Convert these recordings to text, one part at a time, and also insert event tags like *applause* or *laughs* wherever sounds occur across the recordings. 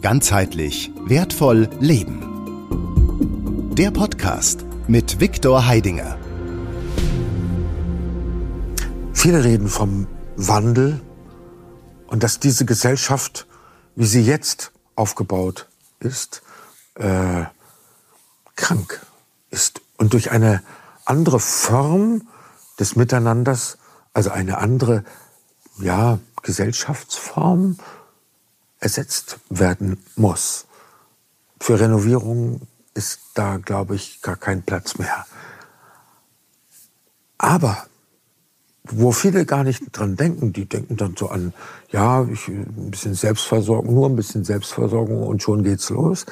Ganzheitlich wertvoll leben. Der Podcast mit Viktor Heidinger. Viele reden vom Wandel und dass diese Gesellschaft, wie sie jetzt aufgebaut ist, äh, krank ist und durch eine andere Form des Miteinanders, also eine andere ja, Gesellschaftsform ersetzt werden muss. Für Renovierung ist da, glaube ich, gar kein Platz mehr. Aber wo viele gar nicht dran denken, die denken dann so an, ja, ich, ein bisschen Selbstversorgung, nur ein bisschen Selbstversorgung und schon geht's los.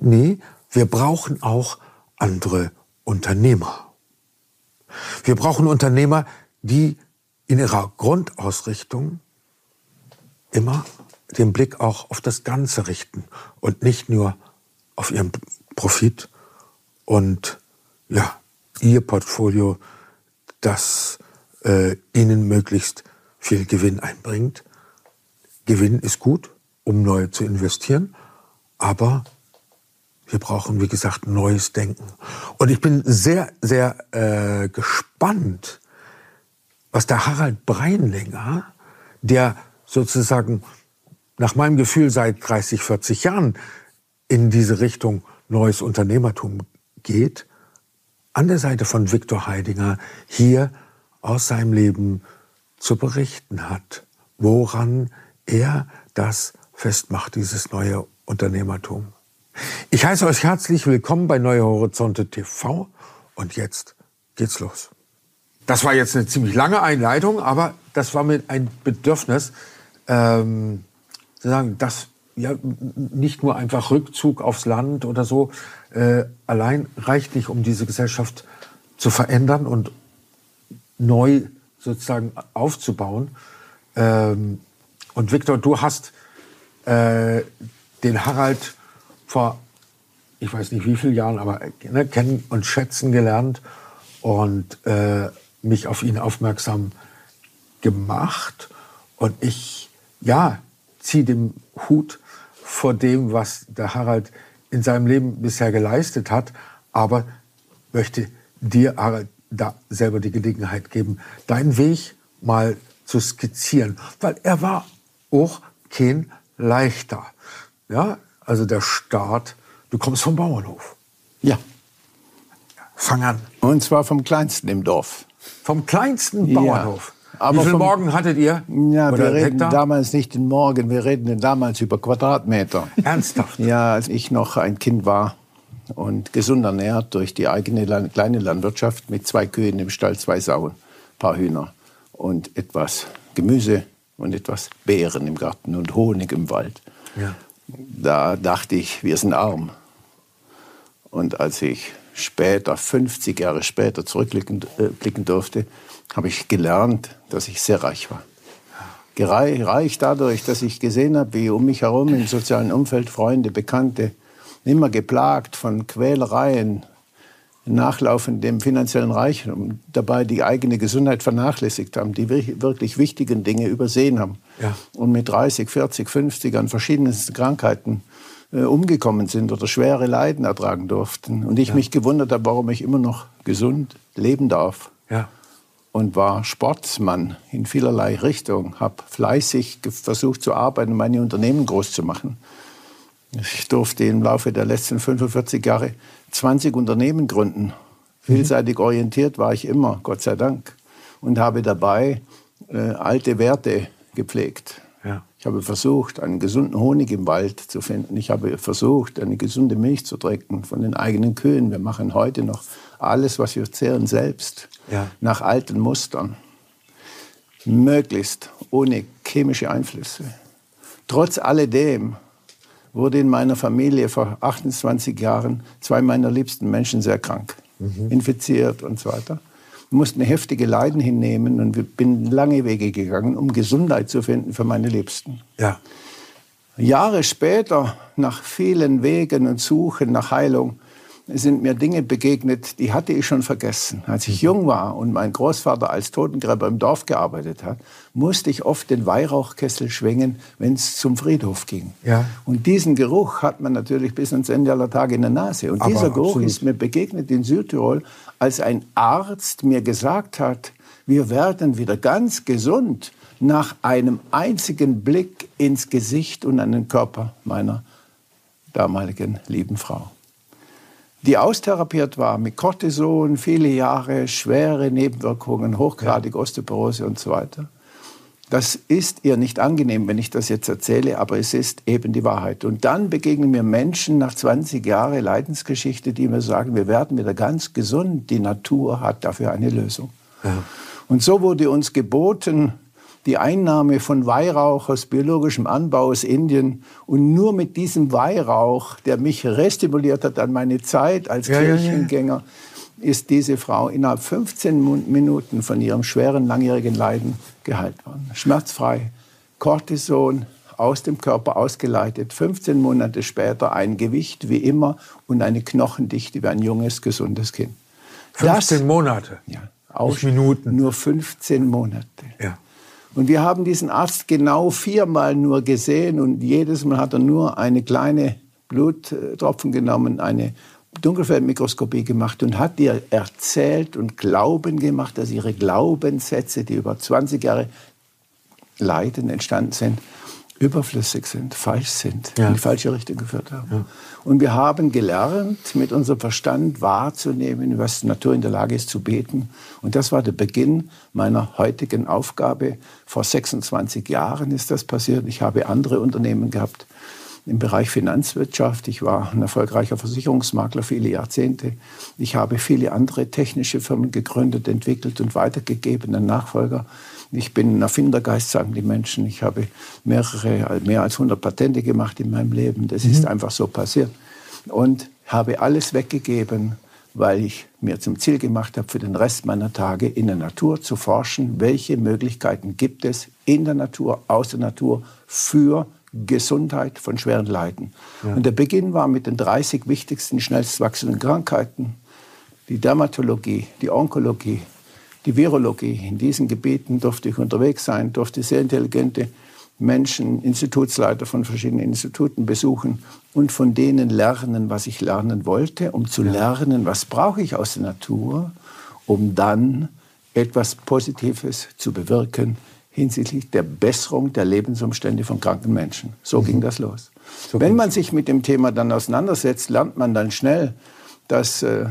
Nee, wir brauchen auch andere Unternehmer. Wir brauchen Unternehmer, die in ihrer Grundausrichtung immer den Blick auch auf das Ganze richten und nicht nur auf ihren Profit und ja, ihr Portfolio, das äh, ihnen möglichst viel Gewinn einbringt. Gewinn ist gut, um neu zu investieren, aber wir brauchen, wie gesagt, neues Denken. Und ich bin sehr, sehr äh, gespannt, was der Harald Breinlinger, der sozusagen nach meinem Gefühl seit 30, 40 Jahren in diese Richtung neues Unternehmertum geht, an der Seite von Viktor Heidinger hier aus seinem Leben zu berichten hat, woran er das festmacht, dieses neue Unternehmertum. Ich heiße euch herzlich willkommen bei Neue Horizonte TV und jetzt geht's los. Das war jetzt eine ziemlich lange Einleitung, aber das war mir ein Bedürfnis, ähm, zu sagen, dass ja nicht nur einfach Rückzug aufs Land oder so äh, allein reicht nicht, um diese Gesellschaft zu verändern und neu sozusagen aufzubauen. Ähm, und Viktor, du hast äh, den Harald vor, ich weiß nicht wie vielen Jahren, aber ne, kennen und schätzen gelernt und äh, mich auf ihn aufmerksam gemacht. Und ich, ja, ziehe den Hut vor dem, was der Harald in seinem Leben bisher geleistet hat, aber möchte dir, Harald, da selber die Gelegenheit geben, deinen Weg mal zu skizzieren, weil er war auch kein leichter. Ja, also der Start, du kommst vom Bauernhof. Ja. Fang an. Und zwar vom kleinsten im Dorf. Vom kleinsten Bauernhof. Ja. Aber Wie viel vom, Morgen hattet ihr? Ja, Oder wir reden Hektar? damals nicht in Morgen, wir reden damals über Quadratmeter. Ernsthaft? Ja, als ich noch ein Kind war und gesund ernährt durch die eigene Land kleine Landwirtschaft mit zwei Kühen im Stall, zwei Sauen, paar Hühner und etwas Gemüse und etwas Beeren im Garten und Honig im Wald. Ja. Da dachte ich, wir sind arm. Und als ich später, 50 Jahre später, zurückblicken äh, durfte, habe ich gelernt, dass ich sehr reich war. Gerei- Reich dadurch, dass ich gesehen habe, wie um mich herum im sozialen Umfeld Freunde, Bekannte, immer geplagt von Quälereien, nachlaufendem finanziellen Reichtum, dabei die eigene Gesundheit vernachlässigt haben, die wir- wirklich wichtigen Dinge übersehen haben Ja. und mit 30, 40, 50 an verschiedensten Krankheiten äh, umgekommen sind oder schwere Leiden ertragen durften. Und ich mich gewundert habe, warum ich immer noch gesund leben darf. Ja. Und war Sportsmann in vielerlei Richtung, habe fleißig versucht zu arbeiten, meine Unternehmen groß zu machen. Ich durfte im Laufe der letzten 45 Jahre 20 Unternehmen gründen. Vielseitig orientiert war ich immer, Gott sei Dank. Und habe dabei äh, alte Werte gepflegt. Ich habe versucht, einen gesunden Honig im Wald zu finden. Ich habe versucht, eine gesunde Milch zu trinken von den eigenen Kühen. Wir machen heute noch alles, was wir zehren, selbst. Ja. Nach alten Mustern. Möglichst ohne chemische Einflüsse. Trotz alledem wurde in meiner Familie vor 28 Jahren zwei meiner liebsten Menschen sehr krank, infiziert und so weiter. Mussten heftige Leiden hinnehmen und bin lange Wege gegangen, um Gesundheit zu finden für meine Liebsten. Ja. Jahre später, nach vielen Wegen und Suchen nach Heilung, sind mir Dinge begegnet, die hatte ich schon vergessen. Als ich jung war und mein Großvater als Totengräber im Dorf gearbeitet hat, musste ich oft den Weihrauchkessel schwingen, wenn es zum Friedhof ging. Ja. Und diesen Geruch hat man natürlich bis ans Ende aller Tage in der Nase. Und Aber dieser Geruch absolut. ist mir begegnet in Südtirol, als ein Arzt mir gesagt hat, wir werden wieder ganz gesund nach einem einzigen Blick ins Gesicht und an den Körper meiner damaligen lieben Frau die austherapiert war mit Cortison, viele Jahre, schwere Nebenwirkungen, hochgradige Osteoporose und so weiter. Das ist ihr nicht angenehm, wenn ich das jetzt erzähle, aber es ist eben die Wahrheit. Und dann begegnen mir Menschen nach 20 Jahren Leidensgeschichte, die mir sagen, wir werden wieder ganz gesund. Die Natur hat dafür eine Lösung. Ja. Und so wurde uns geboten, die Einnahme von Weihrauch aus biologischem Anbau aus Indien. Und nur mit diesem Weihrauch, der mich restimuliert hat an meine Zeit als ja, Kirchengänger, ja, ja. ist diese Frau innerhalb 15 Minuten von ihrem schweren, langjährigen Leiden geheilt worden. Schmerzfrei, Cortison aus dem Körper ausgeleitet, 15 Monate später ein Gewicht wie immer und eine Knochendichte wie ein junges, gesundes Kind. 15 das, Monate? Ja. Aus Minuten. Nur 15 Monate. Ja. Und wir haben diesen Arzt genau viermal nur gesehen und jedes Mal hat er nur eine kleine Bluttropfen genommen, eine Dunkelfeldmikroskopie gemacht und hat ihr erzählt und Glauben gemacht, dass ihre Glaubenssätze, die über 20 Jahre Leiden entstanden sind, überflüssig sind, falsch sind, ja. in die falsche Richtung geführt haben. Ja. Und wir haben gelernt, mit unserem Verstand wahrzunehmen, was die Natur in der Lage ist zu beten. Und das war der Beginn meiner heutigen Aufgabe. Vor 26 Jahren ist das passiert. Ich habe andere Unternehmen gehabt im Bereich Finanzwirtschaft. Ich war ein erfolgreicher Versicherungsmakler viele Jahrzehnte. Ich habe viele andere technische Firmen gegründet, entwickelt und weitergegeben an Nachfolger. Ich bin ein Erfindergeist, sagen die Menschen. Ich habe mehrere, mehr als 100 Patente gemacht in meinem Leben. Das mhm. ist einfach so passiert. Und habe alles weggegeben, weil ich mir zum Ziel gemacht habe, für den Rest meiner Tage in der Natur zu forschen, welche Möglichkeiten gibt es in der Natur, aus der Natur für Gesundheit von schweren Leiden. Ja. Und der Beginn war mit den 30 wichtigsten, schnellst wachsenden Krankheiten, die Dermatologie, die Onkologie, die Virologie. In diesen Gebieten durfte ich unterwegs sein, durfte sehr intelligente Menschen, Institutsleiter von verschiedenen Instituten besuchen und von denen lernen, was ich lernen wollte, um zu lernen, was brauche ich aus der Natur, um dann etwas Positives zu bewirken hinsichtlich der Besserung der Lebensumstände von kranken Menschen. So mhm. ging das los. So Wenn man sich mit dem Thema dann auseinandersetzt, lernt man dann schnell, dass äh,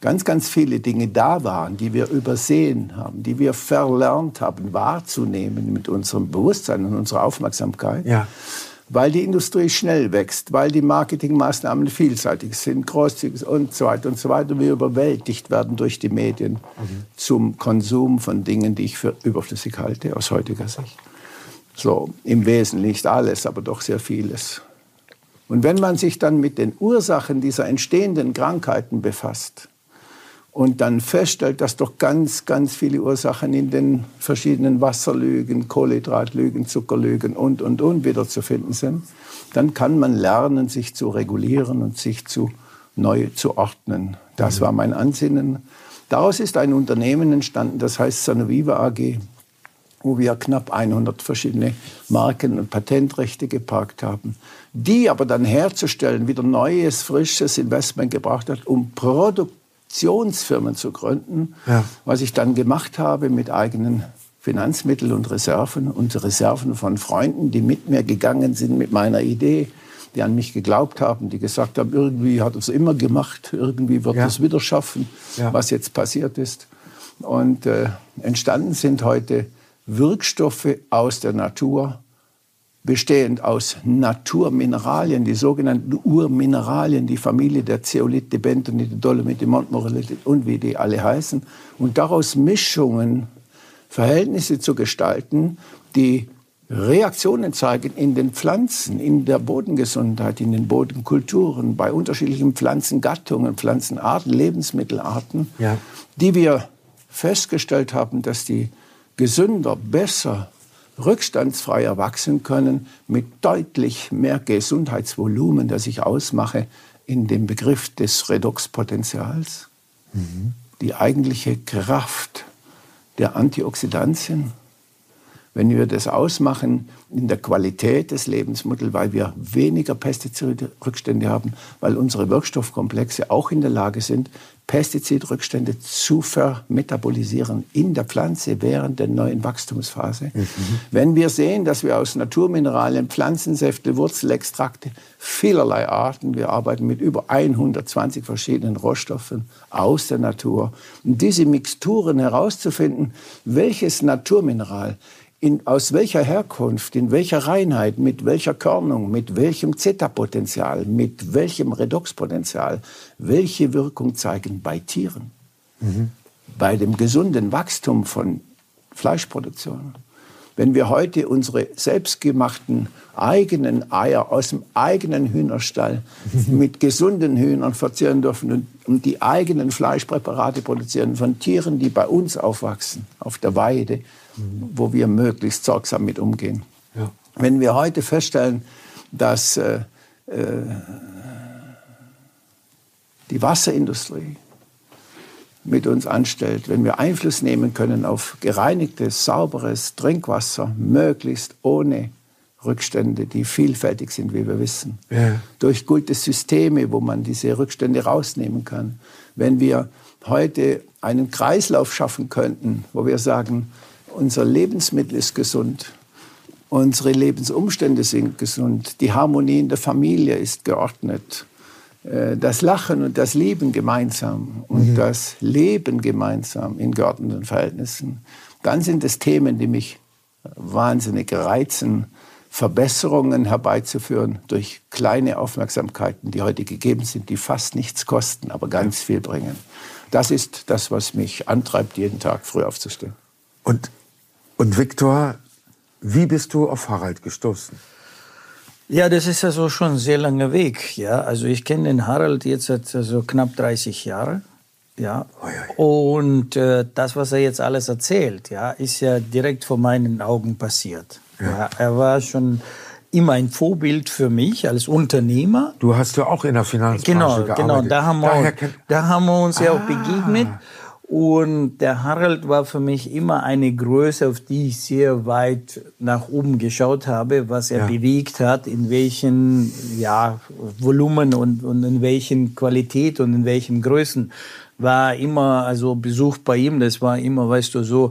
ganz, ganz viele Dinge da waren, die wir übersehen haben, die wir verlernt haben wahrzunehmen mit unserem Bewusstsein und unserer Aufmerksamkeit. Ja. Weil die Industrie schnell wächst, weil die Marketingmaßnahmen vielseitig sind, großzügig und so weiter und so weiter, wir überwältigt werden durch die Medien mhm. zum Konsum von Dingen, die ich für überflüssig halte, aus heutiger Sicht. So, im Wesentlichen nicht alles, aber doch sehr vieles. Und wenn man sich dann mit den Ursachen dieser entstehenden Krankheiten befasst, und dann feststellt, dass doch ganz, ganz viele Ursachen in den verschiedenen Wasserlügen, Kohlenhydratlügen, Zuckerlügen und, und, und wieder zu finden sind, dann kann man lernen, sich zu regulieren und sich zu neu zu ordnen. Das war mein Ansinnen. Daraus ist ein Unternehmen entstanden, das heißt Sanoviva AG, wo wir knapp 100 verschiedene Marken und Patentrechte geparkt haben, die aber dann herzustellen wieder neues, frisches Investment gebracht hat, um Produkte Investitionsfirmen zu gründen, ja. was ich dann gemacht habe mit eigenen Finanzmitteln und Reserven und Reserven von Freunden, die mit mir gegangen sind mit meiner Idee, die an mich geglaubt haben, die gesagt haben, irgendwie hat es immer gemacht, irgendwie wird ja. es wieder schaffen, ja. was jetzt passiert ist. Und äh, entstanden sind heute Wirkstoffe aus der Natur, bestehend aus Naturmineralien, die sogenannten Urmineralien, die Familie der Zeolit, die Bentonit, die Dolomit, die Montmorillonit und wie die alle heißen. Und daraus Mischungen, Verhältnisse zu gestalten, die Reaktionen zeigen in den Pflanzen, in der Bodengesundheit, in den Bodenkulturen, bei unterschiedlichen Pflanzengattungen, Pflanzenarten, Lebensmittelarten, ja. die wir festgestellt haben, dass die gesünder, besser, rückstandsfreier wachsen können mit deutlich mehr Gesundheitsvolumen, das ich ausmache in dem Begriff des Redoxpotenzials. Mhm. Die eigentliche Kraft der Antioxidantien wenn wir das ausmachen in der Qualität des Lebensmittels, weil wir weniger Pestizidrückstände haben, weil unsere Wirkstoffkomplexe auch in der Lage sind, Pestizidrückstände zu vermetabolisieren in der Pflanze während der neuen Wachstumsphase. Mhm. Wenn wir sehen, dass wir aus Naturmineralien, Pflanzensäfte, Wurzelextrakte vielerlei Arten, wir arbeiten mit über 120 verschiedenen Rohstoffen aus der Natur, und diese Mixturen herauszufinden, welches Naturmineral in, aus welcher Herkunft, in welcher Reinheit, mit welcher Körnung, mit welchem Zeta-Potenzial, mit welchem Redoxpotenzial, welche Wirkung zeigen bei Tieren, mhm. bei dem gesunden Wachstum von Fleischproduktion. Wenn wir heute unsere selbstgemachten eigenen Eier aus dem eigenen Hühnerstall *laughs* mit gesunden Hühnern verzehren dürfen und die eigenen Fleischpräparate produzieren von Tieren, die bei uns aufwachsen, auf der Weide, wo wir möglichst sorgsam mit umgehen. Ja. Wenn wir heute feststellen, dass äh, äh, die Wasserindustrie mit uns anstellt, wenn wir Einfluss nehmen können auf gereinigtes, sauberes Trinkwasser, möglichst ohne Rückstände, die vielfältig sind, wie wir wissen, ja. durch gute Systeme, wo man diese Rückstände rausnehmen kann. Wenn wir heute einen Kreislauf schaffen könnten, wo wir sagen, unser Lebensmittel ist gesund, unsere Lebensumstände sind gesund, die Harmonie in der Familie ist geordnet, äh, das Lachen und das Lieben gemeinsam und mhm. das Leben gemeinsam in geordneten Verhältnissen, dann sind es Themen, die mich wahnsinnig reizen, Verbesserungen herbeizuführen durch kleine Aufmerksamkeiten, die heute gegeben sind, die fast nichts kosten, aber ganz viel bringen. Das ist das, was mich antreibt, jeden Tag früh aufzustehen. Und und Viktor, wie bist du auf Harald gestoßen? Ja, das ist also schon ein sehr langer Weg. Ja, also ich kenne den Harald jetzt seit also knapp 30 Jahren. Ja, und äh, das, was er jetzt alles erzählt, ja, ist ja direkt vor meinen Augen passiert. Ja. ja. er war schon immer ein Vorbild für mich als Unternehmer. Du hast ja auch in der Finanzbranche genau, gearbeitet. Genau, da haben wir, da haben wir uns ah. ja auch ah. begegnet. Und der Harald war für mich immer eine Größe, auf die ich sehr weit nach oben geschaut habe, was er ja. bewegt hat, in welchen ja, Volumen und, und in welchen Qualität und in welchen Größen. War immer, also Besuch bei ihm, das war immer, weißt du, so,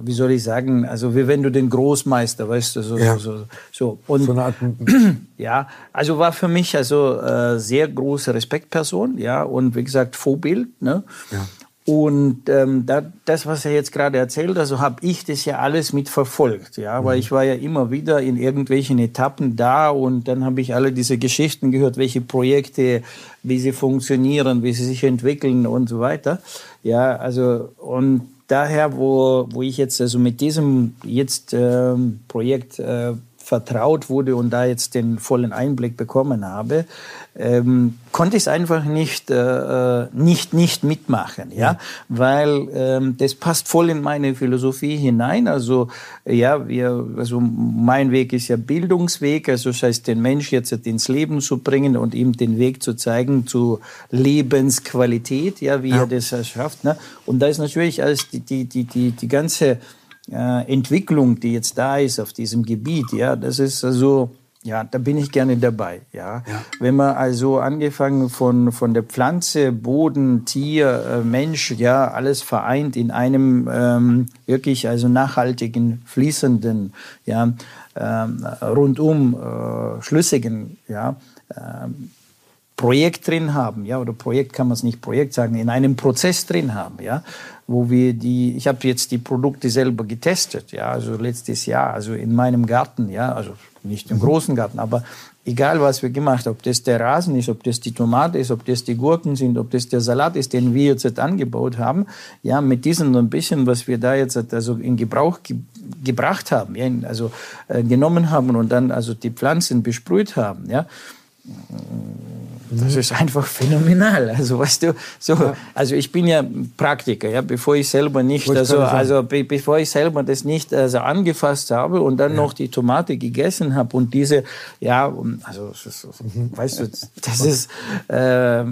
wie soll ich sagen, also wie wenn du den Großmeister, weißt du, so, ja. so, so. Und, so eine Art *clears throat* ja, also war für mich also äh, sehr große Respektperson, ja, und wie gesagt Vorbild, ne? Ja. Und ähm, da, das, was er jetzt gerade erzählt, also habe ich das ja alles mitverfolgt, ja, weil mhm. ich war ja immer wieder in irgendwelchen Etappen da und dann habe ich alle diese Geschichten gehört, welche Projekte, wie sie funktionieren, wie sie sich entwickeln und so weiter. Ja, also und daher, wo, wo ich jetzt also mit diesem jetzt ähm, Projekt äh, vertraut wurde und da jetzt den vollen Einblick bekommen habe, ähm, konnte ich es einfach nicht, äh, nicht, nicht mitmachen, ja, ja. weil ähm, das passt voll in meine Philosophie hinein. Also ja, wir, also mein Weg ist ja Bildungsweg, also das heißt, den Mensch jetzt ins Leben zu bringen und ihm den Weg zu zeigen zu Lebensqualität, ja, wie ja. er das schafft. Ne? Und da ist natürlich alles die, die, die, die, die ganze äh, Entwicklung, die jetzt da ist auf diesem Gebiet, ja, das ist also, ja, da bin ich gerne dabei, ja. ja. Wenn man also angefangen von, von der Pflanze, Boden, Tier, äh, Mensch, ja, alles vereint in einem ähm, wirklich also nachhaltigen, fließenden, ja, ähm, rundum äh, schlüssigen, ja, ähm, Projekt drin haben, ja, oder Projekt kann man es nicht Projekt sagen, in einem Prozess drin haben, ja, wo wir die, ich habe jetzt die Produkte selber getestet, ja, also letztes Jahr, also in meinem Garten, ja, also nicht im mhm. großen Garten, aber egal was wir gemacht haben, ob das der Rasen ist, ob das die Tomate ist, ob das die Gurken sind, ob das der Salat ist, den wir jetzt angebaut haben, ja, mit diesem ein bisschen, was wir da jetzt also in Gebrauch ge gebracht haben, ja, also äh, genommen haben und dann also die Pflanzen besprüht haben, ja, das ist einfach phänomenal. Also weißt du, so, ja. also ich bin ja Praktiker, ja, bevor ich selber nicht, also, also be bevor ich selber das nicht also angefasst habe und dann ja. noch die Tomate gegessen habe und diese, ja, also mhm. weißt du, das ist, äh,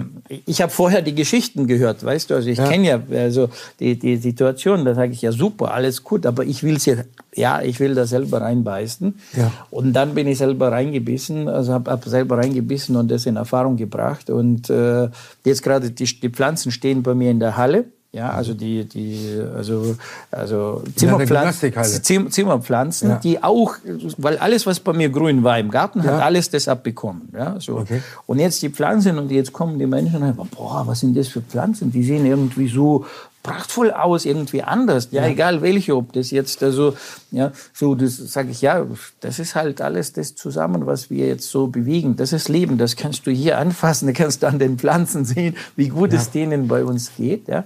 ich habe vorher die Geschichten gehört, weißt du, also ich ja. kenne ja also die die Situation, da sage ich ja super, alles gut, aber ich will es ja ja, ich will da selber reinbeißen. Ja. Und dann bin ich selber reingebissen, also habe hab selber reingebissen und das in Erfahrung gebracht. Und äh, jetzt gerade die, die Pflanzen stehen bei mir in der Halle. Ja, also die, die, also, also Zimmerpflanzen, Zimmerpflanzen ja. die auch, weil alles, was bei mir grün war im Garten, ja. hat alles das abbekommen. Ja, so. Okay. Und jetzt die Pflanzen und jetzt kommen die Menschen und sagen, boah, was sind das für Pflanzen? Die sehen irgendwie so prachtvoll aus, irgendwie anders. Ja, ja, egal welche, ob das jetzt also, ja, so, das sage ich, ja, das ist halt alles das zusammen, was wir jetzt so bewegen. Das ist Leben, das kannst du hier anfassen, da kannst du an den Pflanzen sehen, wie gut ja. es denen bei uns geht, ja.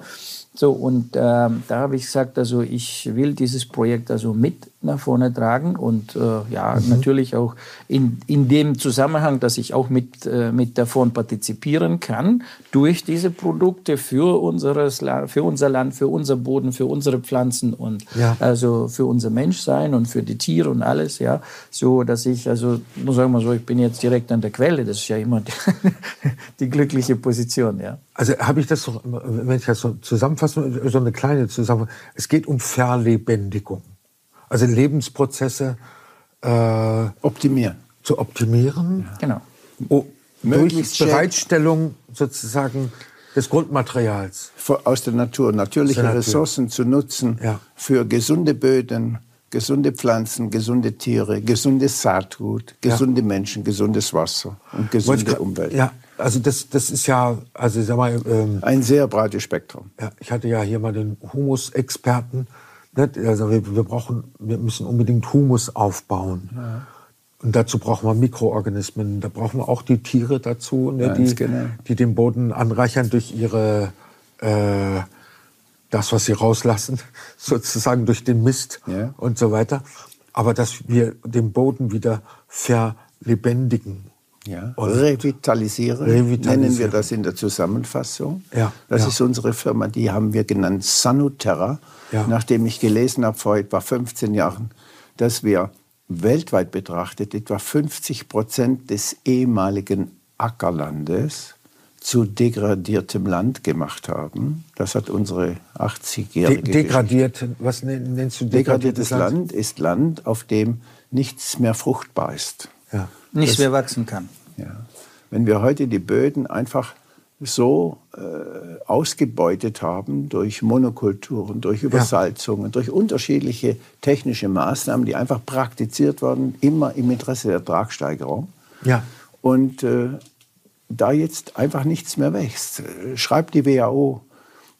So, und ähm, da habe ich gesagt, also ich will dieses Projekt also mit nach vorne tragen und äh, ja, mhm. natürlich auch in, in dem Zusammenhang, dass ich auch mit, äh, mit davon partizipieren kann, durch diese Produkte für, unseres, für unser Land, für unser Boden, für unsere Pflanzen und ja. also für unser Menschsein und für die Tiere und alles, ja, so dass ich, also sagen mal so, ich bin jetzt direkt an der Quelle, das ist ja immer die, *laughs* die glückliche Position, ja. Also habe ich das so, wenn ich das so zusammenfasse, so eine kleine Zusammenfassung, es geht um Verlebendigung also Lebensprozesse äh, optimieren. Zu optimieren. Ja. Genau. Oh, durch Bereitstellung sozusagen des Grundmaterials. Aus der Natur, natürliche der Ressourcen zu nutzen ja. für gesunde Böden, gesunde Pflanzen, gesunde Tiere, gesundes Saatgut, gesunde ja. Menschen, gesundes Wasser und gesunde Umwelt. Ja, also das, das ist ja, also sag mal, ähm, ein sehr breites Spektrum. Ja, ich hatte ja hier mal den Humus-Experten also wir, wir, brauchen, wir müssen unbedingt Humus aufbauen. Ja. Und dazu brauchen wir Mikroorganismen. Da brauchen wir auch die Tiere dazu, ne, die, genau. die den Boden anreichern durch ihre äh, das, was sie rauslassen, *laughs* sozusagen durch den Mist ja. und so weiter. Aber dass wir den Boden wieder verlebendigen. Ja. Revitalisieren, Revitalisieren, nennen wir das in der Zusammenfassung. Ja. Das ja. ist unsere Firma, die haben wir genannt Sanuterra nachdem ich gelesen habe vor etwa 15 Jahren, dass wir weltweit betrachtet etwa 50 Prozent des ehemaligen Ackerlandes zu degradiertem Land gemacht haben. Das hat unsere 80-jährige. De degradiert, was nennst du degradiertes, degradiertes Land? Land? ist Land, auf dem nichts mehr fruchtbar ist. Ja. Nichts mehr wachsen kann. Ja. Wenn wir heute die Böden einfach so äh, ausgebeutet haben durch Monokulturen, durch Übersalzungen, ja. durch unterschiedliche technische Maßnahmen, die einfach praktiziert wurden, immer im Interesse der Tragsteigerung. Ja. Und äh, da jetzt einfach nichts mehr wächst, schreibt die WHO,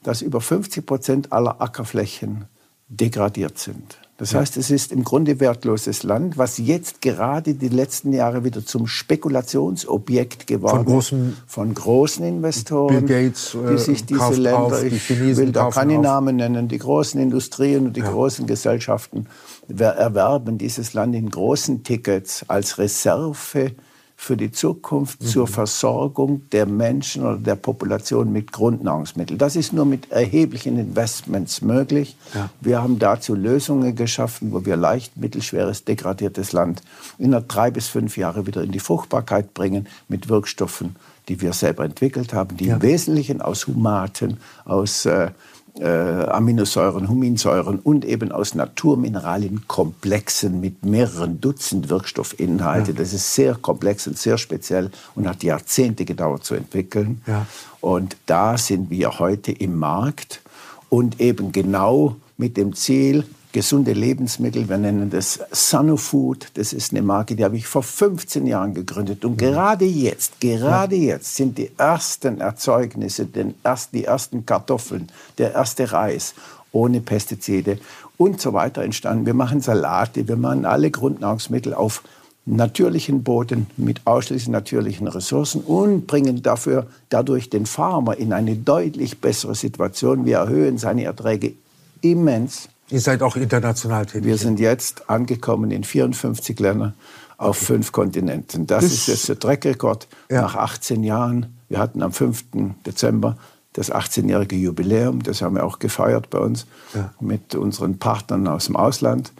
dass über 50 Prozent aller Ackerflächen degradiert sind. Das heißt, es ist im Grunde wertloses Land, was jetzt gerade die letzten Jahre wieder zum Spekulationsobjekt geworden ist. Von großen, von großen Investoren, Bill Gates, äh, die sich diese Länder, auf, die ich will da keine auf. Namen nennen, die großen Industrien und die ja. großen Gesellschaften erwerben dieses Land in großen Tickets als Reserve für die Zukunft mhm. zur Versorgung der Menschen oder der Population mit Grundnahrungsmitteln. Das ist nur mit erheblichen Investments möglich. Ja. Wir haben dazu Lösungen geschaffen, wo wir leicht mittelschweres, degradiertes Land innerhalb drei bis fünf Jahre wieder in die Fruchtbarkeit bringen mit Wirkstoffen, die wir selber entwickelt haben, die ja. im Wesentlichen aus Humaten, aus äh, äh, Aminosäuren, Huminsäuren und eben aus Naturmineralien komplexen mit mehreren Dutzend Wirkstoffinhalte. Ja. Das ist sehr komplex und sehr speziell und hat Jahrzehnte gedauert zu entwickeln. Ja. Und da sind wir heute im Markt und eben genau mit dem Ziel, gesunde Lebensmittel. Wir nennen das Sanofood. Das ist eine Marke, die habe ich vor 15 Jahren gegründet. Und mhm. gerade jetzt, gerade jetzt sind die ersten Erzeugnisse, den erst, die ersten Kartoffeln, der erste Reis ohne Pestizide und so weiter entstanden. Wir machen Salate, wir machen alle Grundnahrungsmittel auf natürlichen Boden mit ausschließlich natürlichen Ressourcen und bringen dafür dadurch den Farmer in eine deutlich bessere Situation. Wir erhöhen seine Erträge immens. Ihr seid auch international tätig. Wir sind jetzt angekommen in 54 Ländern. auf okay. fünf Kontinenten. Das, das, ist jetzt der Treckrekord ja. nach 18 Jahren. Wir hatten am 5. Dezember das 18-jährige Jubiläum. Das haben wir auch gefeiert bei uns ja. mit unseren Partnern aus dem Ausland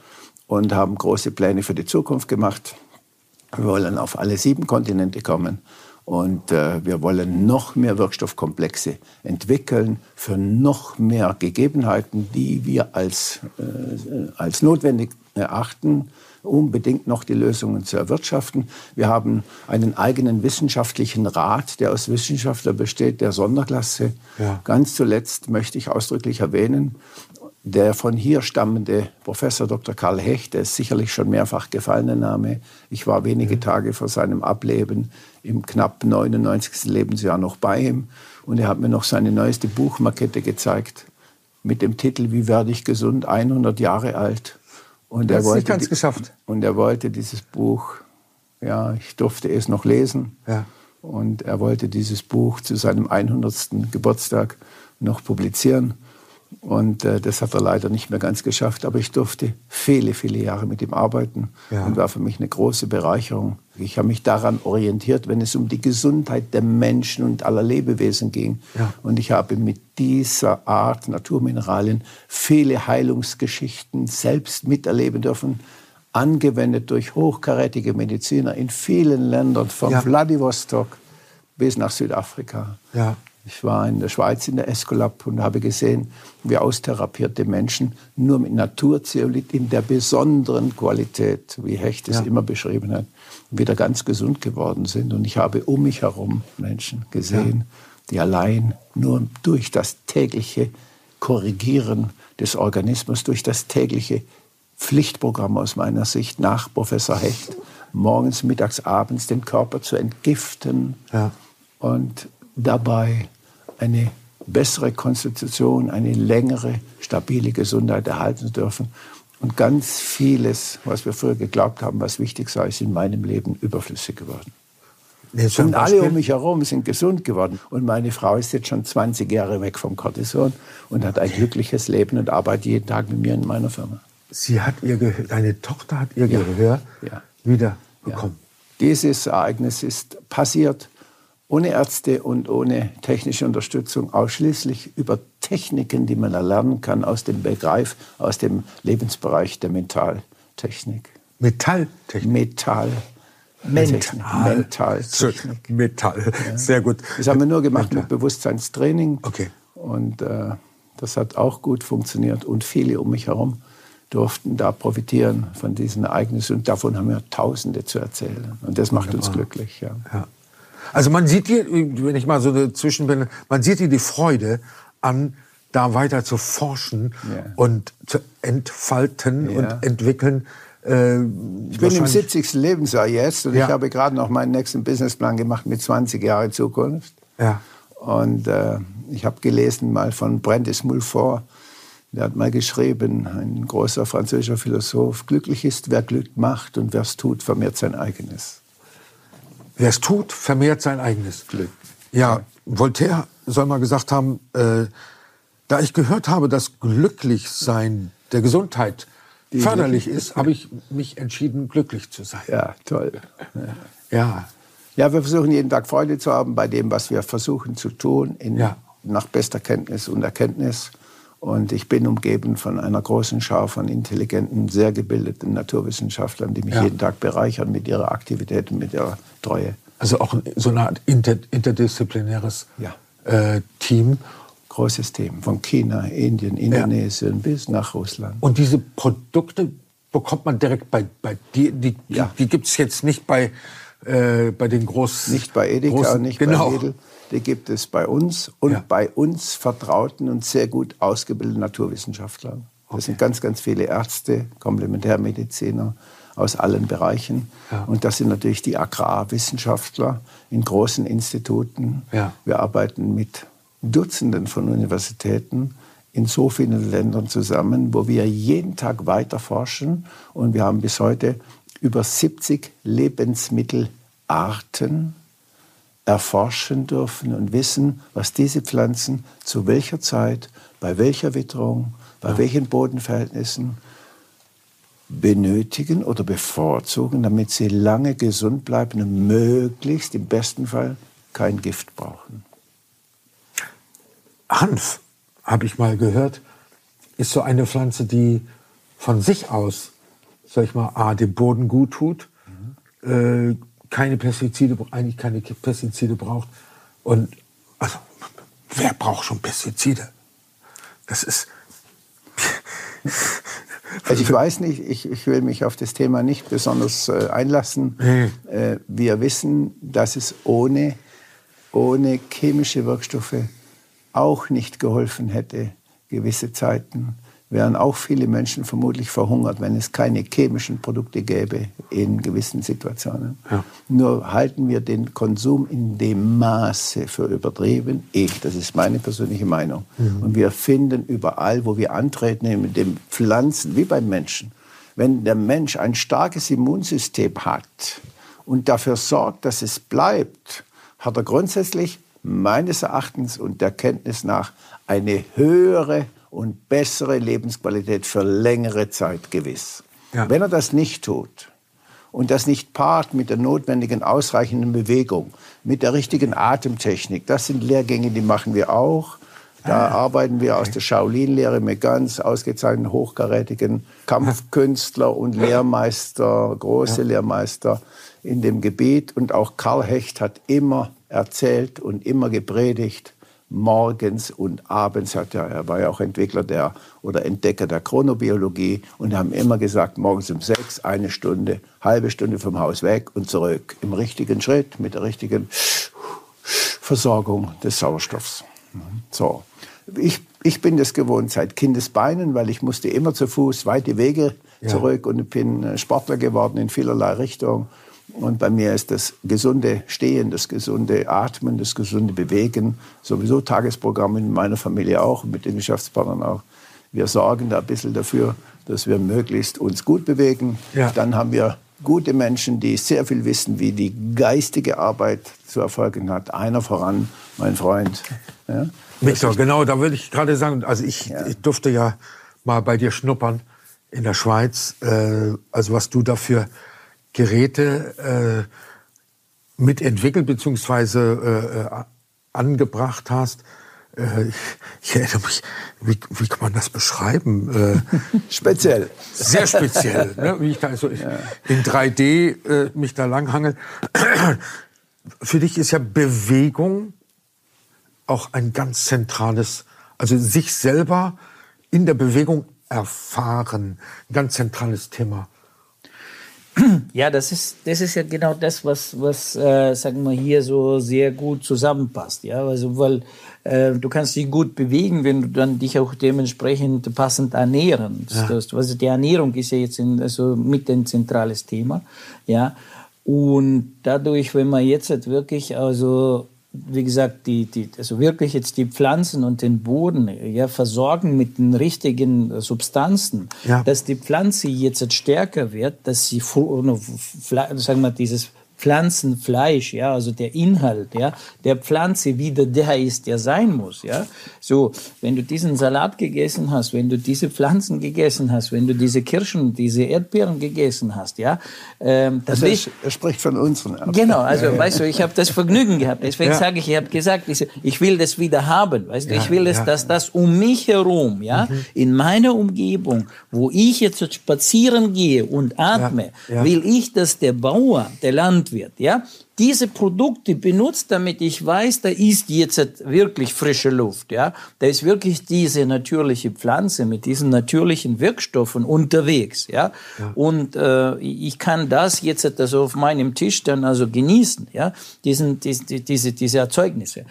und haben große Pläne für die Zukunft gemacht. Wir wollen auf alle sieben Kontinente kommen und äh, wir wollen noch mehr Wirkstoffkomplexe entwickeln für noch mehr Gegebenheiten, die wir als, äh, als notwendig erachten unbedingt noch die Lösungen zu erwirtschaften. Wir haben einen eigenen wissenschaftlichen Rat, der aus Wissenschaftlern besteht, der Sonderklasse. Ja. Ganz zuletzt möchte ich ausdrücklich erwähnen, der von hier stammende Professor Dr. Karl Hecht, der ist sicherlich schon mehrfach gefallener Name. Ich war wenige Tage vor seinem Ableben im knapp 99. Lebensjahr noch bei ihm und er hat mir noch seine neueste Buchmakette gezeigt mit dem Titel Wie werde ich gesund? 100 Jahre alt. Und er wollte, ganz geschafft. Und er wollte dieses Buch, ja, ich durfte es noch lesen. Ja. Und er wollte dieses Buch zu seinem 100. Geburtstag noch publizieren. Und äh, das hat er leider nicht mehr ganz geschafft. Aber ich durfte viele, viele Jahre mit ihm arbeiten ja. und war für mich eine große Bereicherung. Ich habe mich daran orientiert, wenn es um die Gesundheit der Menschen und aller Lebewesen ging. Ja. Und ich habe mit dieser Art Naturmineralien viele Heilungsgeschichten selbst miterleben dürfen, angewendet durch hochkarätige Mediziner in vielen Ländern, von ja. Vladivostok bis nach Südafrika. Ja. Ich war in der Schweiz in der Escolab und habe gesehen, wie austherapierte Menschen nur mit Naturzeolit in der besonderen Qualität, wie Hecht es ja. immer beschrieben hat, wieder ganz gesund geworden sind. Und ich habe um mich herum Menschen gesehen, ja. die allein nur durch das tägliche Korrigieren des Organismus, durch das tägliche Pflichtprogramm aus meiner Sicht nach Professor Hecht, morgens, mittags, abends den Körper zu entgiften ja. und dabei eine bessere Konstitution, eine längere, stabile Gesundheit erhalten zu dürfen. Und ganz vieles, was wir früher geglaubt haben, was wichtig sei, ist in meinem Leben überflüssig geworden. Und alle um mich herum sind gesund geworden. Und meine Frau ist jetzt schon 20 Jahre weg vom Cortison und hat ein glückliches Leben und arbeitet jeden Tag mit mir in meiner Firma. Sie hat ihr Gehör, deine Tochter hat ihr ja. Gehör ja. wieder bekommen. Ja. Dieses Ereignis ist passiert ohne Ärzte und ohne technische Unterstützung, ausschließlich über Techniken, die man erlernen kann aus dem Begreif, aus dem Lebensbereich der Metalltechnik. Metalltechnik? Metall. Mental. Mentaltechnik. Metall. Ja. Sehr gut. Das haben wir nur gemacht Mental. mit Bewusstseinstraining. Okay. Und äh, das hat auch gut funktioniert. Und viele um mich herum durften da profitieren von diesen Ereignissen. Und davon haben wir Tausende zu erzählen. Und das macht Wunderbar. uns glücklich. Ja. ja. Also man sieht hier, wenn ich mal so dazwischen bin, man sieht hier die Freude an, da weiter zu forschen ja. und zu entfalten ja. und entwickeln. Äh, ich bin im 70. Lebensjahr jetzt und ja. ich habe gerade noch meinen nächsten Businessplan gemacht mit 20 Jahren Zukunft. Ja. Und äh, ich habe gelesen mal von Brandis Mulfort, der hat mal geschrieben, ein großer französischer Philosoph, glücklich ist, wer Glück macht und wer es tut, vermehrt sein eigenes. Wer es tut, vermehrt sein eigenes Glück. Ja, Voltaire soll mal gesagt haben, äh, da ich gehört habe, dass Glücklichsein der Gesundheit Die förderlich ist, habe ich mich entschieden, glücklich zu sein. Ja, toll. Ja. ja. wir versuchen jeden Tag Freude zu haben bei dem, was wir versuchen zu tun, in, ja. nach bester Kenntnis und Erkenntnis. Und ich bin umgeben von einer großen Schar von intelligenten, sehr gebildeten Naturwissenschaftlern, die mich ja. jeden Tag bereichern mit ihrer Aktivität und mit ihrer Treue. Also auch so eine Art inter interdisziplinäres ja. äh, Team. Großes Team, von China, Indien, Indonesien ja. bis nach Russland. Und diese Produkte bekommt man direkt bei, bei dir? Die, ja. die, die gibt es jetzt nicht bei, äh, bei den großen... Nicht bei Edeka, großen, nicht genau. bei Lidl die gibt es bei uns und ja. bei uns vertrauten und sehr gut ausgebildeten Naturwissenschaftlern. Das okay. sind ganz, ganz viele Ärzte, Komplementärmediziner aus allen Bereichen. Ja. Und das sind natürlich die Agrarwissenschaftler in großen Instituten. Ja. Wir arbeiten mit Dutzenden von Universitäten in so vielen Ländern zusammen, wo wir jeden Tag weiter forschen. Und wir haben bis heute über 70 Lebensmittelarten erforschen dürfen und wissen, was diese Pflanzen zu welcher Zeit, bei welcher Witterung, bei ja. welchen Bodenverhältnissen benötigen oder bevorzugen, damit sie lange gesund bleiben und möglichst im besten Fall kein Gift brauchen. Hanf, habe ich mal gehört, ist so eine Pflanze, die von sich aus, sag ich mal, A, dem Boden gut tut, mhm. äh, keine Pestizide, eigentlich keine Pestizide braucht. Und also, wer braucht schon Pestizide? Das ist. *laughs* Also ich weiß nicht, ich, ich will mich auf das Thema nicht besonders äh, einlassen. Nee. Äh, wir wissen, dass es ohne, ohne chemische Wirkstoffe auch nicht geholfen hätte, gewisse Zeiten wären auch viele Menschen vermutlich verhungert, wenn es keine chemischen Produkte gäbe in gewissen Situationen. Ja. Nur halten wir den Konsum in dem Maße für übertrieben. Ich, das ist meine persönliche Meinung. Mhm. Und wir finden überall, wo wir antreten, in den Pflanzen wie beim Menschen, wenn der Mensch ein starkes Immunsystem hat und dafür sorgt, dass es bleibt, hat er grundsätzlich meines Erachtens und der Kenntnis nach eine höhere und bessere Lebensqualität für längere Zeit gewiss. Ja. Wenn er das nicht tut und das nicht paart mit der notwendigen ausreichenden Bewegung, mit der richtigen Atemtechnik, das sind Lehrgänge, die machen wir auch. Da ah, arbeiten wir aus der Shaolin-Lehre mit ganz ausgezeichneten, hochkarätigen Kampfkünstler und Lehrmeister, große ja. Lehrmeister in dem Gebiet. Und auch Karl Hecht hat immer erzählt und immer gepredigt, morgens und abends hat er, er war ja auch Entwickler der oder Entdecker der Chronobiologie und haben immer gesagt, morgens um sechs, eine Stunde, halbe Stunde vom Haus weg und zurück. Im richtigen Schritt, mit der richtigen Versorgung des Sauerstoffs. So. Ich, ich bin das gewohnt seit Kindesbeinen, weil ich musste immer zu Fuß weite Wege zurück ja. und bin Sportler geworden in vielerlei Richtungen. Und bei mir ist das gesunde Stehen, das gesunde Atmen, das gesunde Bewegen sowieso Tagesprogramm in meiner Familie auch, mit den Geschäftspartnern auch. Wir sorgen da ein bisschen dafür, dass wir möglichst uns gut bewegen. Ja. Dann haben wir gute Menschen, die sehr viel wissen, wie die geistige Arbeit zu erfolgen hat. Einer voran, mein Freund. Ja, Victor, genau, da würde ich gerade sagen, also ich, ja. ich, durfte ja mal bei dir schnuppern in der Schweiz. Äh, also was du dafür Geräte äh, mitentwickelt bzw. Äh, äh, angebracht hast. Äh, ich, ich, erinnere mich, wie, wie kann man das beschreiben? Äh, *laughs* speziell. Sehr speziell. ne? Wie ich da so ja. in 3D äh, mich da langhangel. Für dich ist ja Bewegung auch ein ganz zentrales, also sich selber in der Bewegung erfahren, ein ganz zentrales Thema. *clears throat* Ja, das ist, das ist ja genau das, was, was äh, sagen wir hier so sehr gut zusammenpasst. Ja, also weil äh, du kannst dich gut bewegen, wenn du dann dich auch dementsprechend passend ernähren. Ja. Das, also die Ernährung ist ja jetzt in, also mit ein zentrales Thema. Ja, und dadurch, wenn man jetzt halt wirklich also wie gesagt, die, die, also wirklich jetzt die Pflanzen und den Boden ja, versorgen mit den richtigen Substanzen, ja. dass die Pflanze jetzt stärker wird, dass sie, sagen wir, dieses Pflanzenfleisch, ja, also der Inhalt, ja, der Pflanze wieder der ist, der sein muss, ja. So, wenn du diesen Salat gegessen hast, wenn du diese Pflanzen gegessen hast, wenn du diese Kirschen, diese Erdbeeren gegessen hast, ja, ähm, das also ist, er spricht von unseren Erdbeeren. Genau, also ja, weißt du, ich habe das Vergnügen gehabt. Deswegen ja. sage ich, ich habe gesagt, ich will das wieder haben, weißt du, ich will es, dass das um mich herum, ja, mhm. in meiner Umgebung, wo ich jetzt spazieren gehe und atme, will ich, dass der Bauer, der Land Landwirt, ja, diese Produkte benutzt, damit ich weiß, da ist jetzt wirklich frische Luft, ja, da ist wirklich diese natürliche Pflanze mit diesen natürlichen Wirkstoffen unterwegs, ja, ja. und äh, ich kann das jetzt also auf meinem Tisch dann also genießen, ja, diesen, diese, diese, diese Erzeugnisse.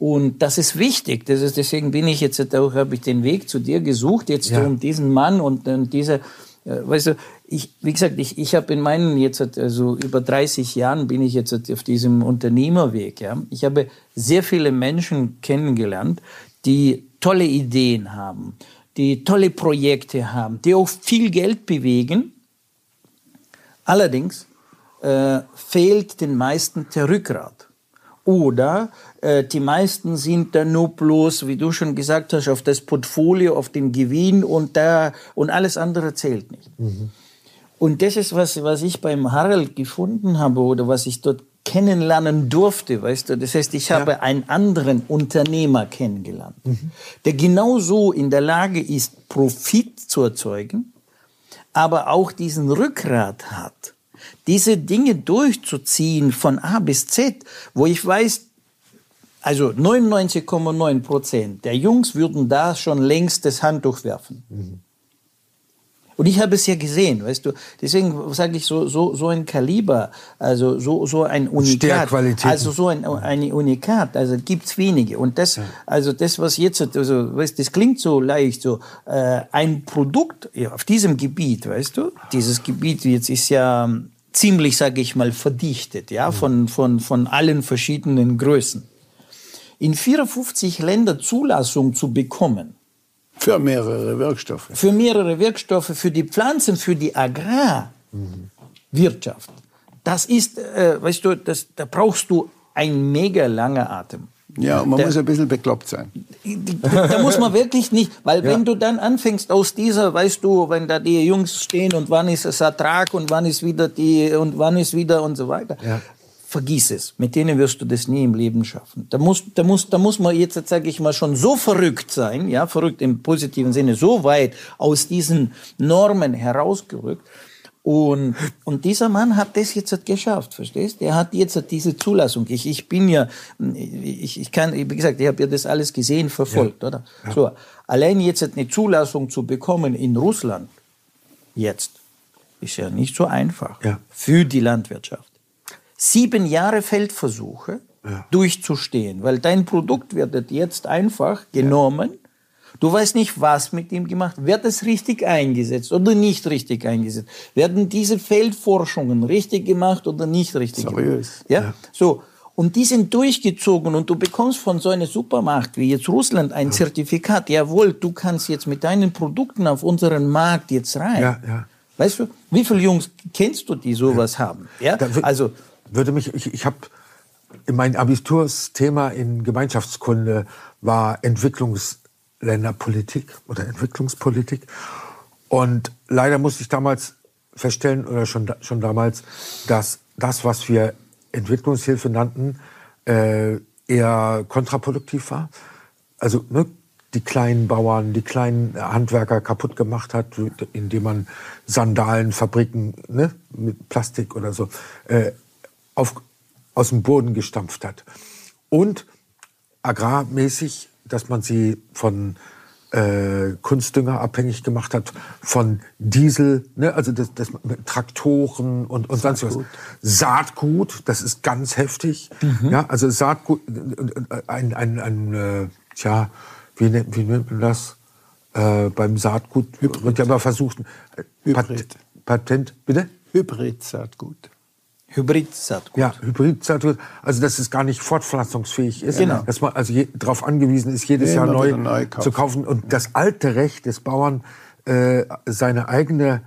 Und das ist wichtig. Das ist, deswegen bin ich jetzt auch, habe ich den Weg zu dir gesucht, jetzt ja. um diesen Mann und, und diese, weißt du, ich, wie gesagt, ich, ich habe in meinen jetzt, also über 30 Jahren bin ich jetzt auf diesem Unternehmerweg. Ja. Ich habe sehr viele Menschen kennengelernt, die tolle Ideen haben, die tolle Projekte haben, die auch viel Geld bewegen. Allerdings äh, fehlt den meisten der Rückgrat. Oder äh, die meisten sind dann nur bloß, wie du schon gesagt hast, auf das Portfolio, auf den Gewinn und, da, und alles andere zählt nicht. Mhm. Und das ist was, was ich beim Harald gefunden habe oder was ich dort kennenlernen durfte, weißt du. Das heißt, ich habe ja. einen anderen Unternehmer kennengelernt, mhm. der genauso in der Lage ist, Profit zu erzeugen, aber auch diesen Rückgrat hat, diese Dinge durchzuziehen von A bis Z, wo ich weiß, also 99,9 Prozent der Jungs würden da schon längst das Handtuch werfen. Mhm. Und ich habe es ja gesehen, weißt du. Deswegen sage ich so, so, so ein Kaliber, also so, so ein Unikat. Also so ein, ein Unikat, also gibt's wenige. Und das, ja. also das, was jetzt, also, weißt, das klingt so leicht, so, äh, ein Produkt ja, auf diesem Gebiet, weißt du, dieses Gebiet jetzt ist ja ziemlich, sage ich mal, verdichtet, ja, von, von, von allen verschiedenen Größen. In 54 Ländern Zulassung zu bekommen, für mehrere Wirkstoffe. Für mehrere Wirkstoffe, für die Pflanzen, für die Agrarwirtschaft. Das ist, äh, weißt du, das, da brauchst du ein mega langer Atem. Ja, man da, muss ein bisschen bekloppt sein. Da muss man wirklich nicht, weil *laughs* ja. wenn du dann anfängst aus dieser, weißt du, wenn da die Jungs stehen und wann ist es Ertrag und wann ist wieder die und wann ist wieder und so weiter. Ja vergiss es. Mit denen wirst du das nie im Leben schaffen. Da muss, da muss, da muss man jetzt, sage ich mal, schon so verrückt sein, ja, verrückt im positiven Sinne, so weit aus diesen Normen herausgerückt. Und, und dieser Mann hat das jetzt geschafft, verstehst? Er hat jetzt diese Zulassung. Ich, ich bin ja, ich, ich kann, wie gesagt, ich habe ja das alles gesehen, verfolgt, ja. oder? Ja. So, allein jetzt eine Zulassung zu bekommen in Russland, jetzt, ist ja nicht so einfach ja. für die Landwirtschaft sieben Jahre Feldversuche ja. durchzustehen, weil dein Produkt wird jetzt einfach genommen. Ja. Du weißt nicht, was mit ihm gemacht wird. es richtig eingesetzt oder nicht richtig eingesetzt? Werden diese Feldforschungen richtig gemacht oder nicht richtig Seriös. gemacht? Ja? ja. So. Und die sind durchgezogen und du bekommst von so einer Supermacht wie jetzt Russland ein Zertifikat. Jawohl, du kannst jetzt mit deinen Produkten auf unseren Markt jetzt rein. Ja, ja. Weißt du, wie viele Jungs kennst du, die sowas ja. haben? Ja, also würde mich, ich, ich habe mein Abitursthema in Gemeinschaftskunde war Entwicklungsländerpolitik oder Entwicklungspolitik. Und leider musste ich damals feststellen, oder schon, schon damals, dass das, was wir Entwicklungshilfe nannten, äh, eher kontraproduktiv war. Also ne, die kleinen Bauern, die kleinen Handwerker kaputt gemacht hat, indem man Sandalenfabriken ne, mit Plastik oder so äh, auf, aus dem Boden gestampft hat. Und agrarmäßig, dass man sie von äh, Kunstdünger abhängig gemacht hat, von Diesel, ne, also das, das Traktoren und, und sonst was. Saatgut, das ist ganz heftig. Mhm. Ja, also Saatgut, ein, ein, ein äh, tja, wie nennt, wie nennt man das? Äh, beim Saatgut Hybrid. wird ja immer versucht, äh, Pat Patent, bitte? Hybrid-Saatgut. Hybrid-Saatgut. Ja, Hybrid-Saatgut. Also, dass es gar nicht fortpflanzungsfähig ist. Genau. Dass man also darauf angewiesen ist, jedes Jahr neu, neu zu kaufen. Und das alte Recht des Bauern, äh, seine eigene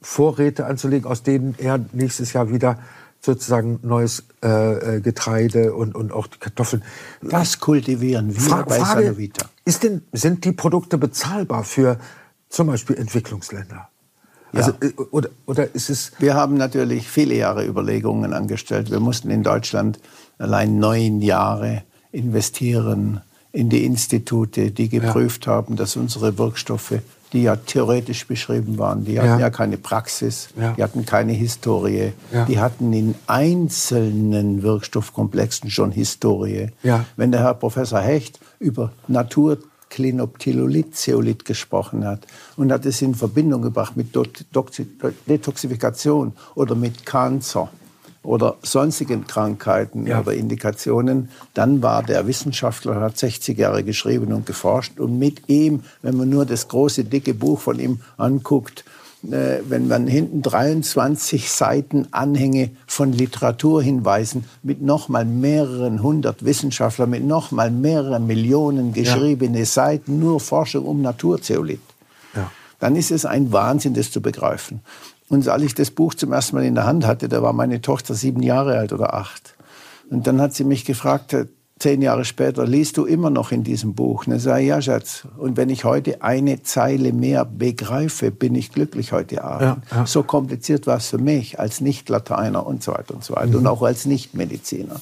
Vorräte anzulegen, aus denen er nächstes Jahr wieder sozusagen neues äh, äh Getreide und, und auch die Kartoffeln. Das kultivieren wir Fra bei Frage, Sanovita. Ist denn, sind die Produkte bezahlbar für zum Beispiel Entwicklungsländer? Also, ja. Äh, oder, oder ist es. Wir haben natürlich viele Jahre Überlegungen angestellt. Wir mussten in Deutschland allein neun Jahre investieren in die Institute, die geprüft ja. haben, dass unsere Wirkstoffe, die ja theoretisch beschrieben waren, die hatten ja, ja keine Praxis, die hatten keine Historie, die hatten in einzelnen Wirkstoffkomplexen schon Historie. Wenn der Herr Professor Hecht über Natur Klinoptilolit, Zeolit gesprochen hat und hat es in Verbindung gebracht mit Detoxifikation oder mit Cancer oder sonstigen Krankheiten ja. oder Indikationen, dann war der Wissenschaftler, hat 60 Jahre geschrieben und geforscht und mit ihm, wenn man nur das große, dicke Buch von ihm anguckt, wenn man hinten 23 Seiten Anhänge von Literaturhinweisen mit noch mal mehreren hundert Wissenschaftlern, mit noch mal mehreren Millionen geschriebene ja. Seiten, nur Forschung um Naturzeolit. Ja. Dann ist es ein Wahnsinn, das zu begreifen. Und als ich das Buch zum ersten Mal in der Hand hatte, da war meine Tochter sieben Jahre alt oder acht. Und dann hat sie mich gefragt, zehn Jahre später liest du immer noch in diesem Buch. Sage ich, ja, Schatz, und wenn ich heute eine Zeile mehr begreife, bin ich glücklich heute Abend. Ja, ja. So kompliziert war es für mich als Nicht-Lateiner und so weiter und so weiter mhm. und auch als Nicht-Mediziner.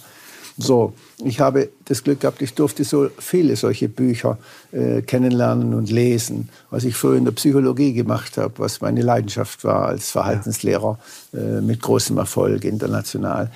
So, ich habe das Glück gehabt, ich durfte so viele solche Bücher äh, kennenlernen und lesen, was ich früher in der Psychologie gemacht habe, was meine Leidenschaft war als Verhaltenslehrer äh, mit großem Erfolg international.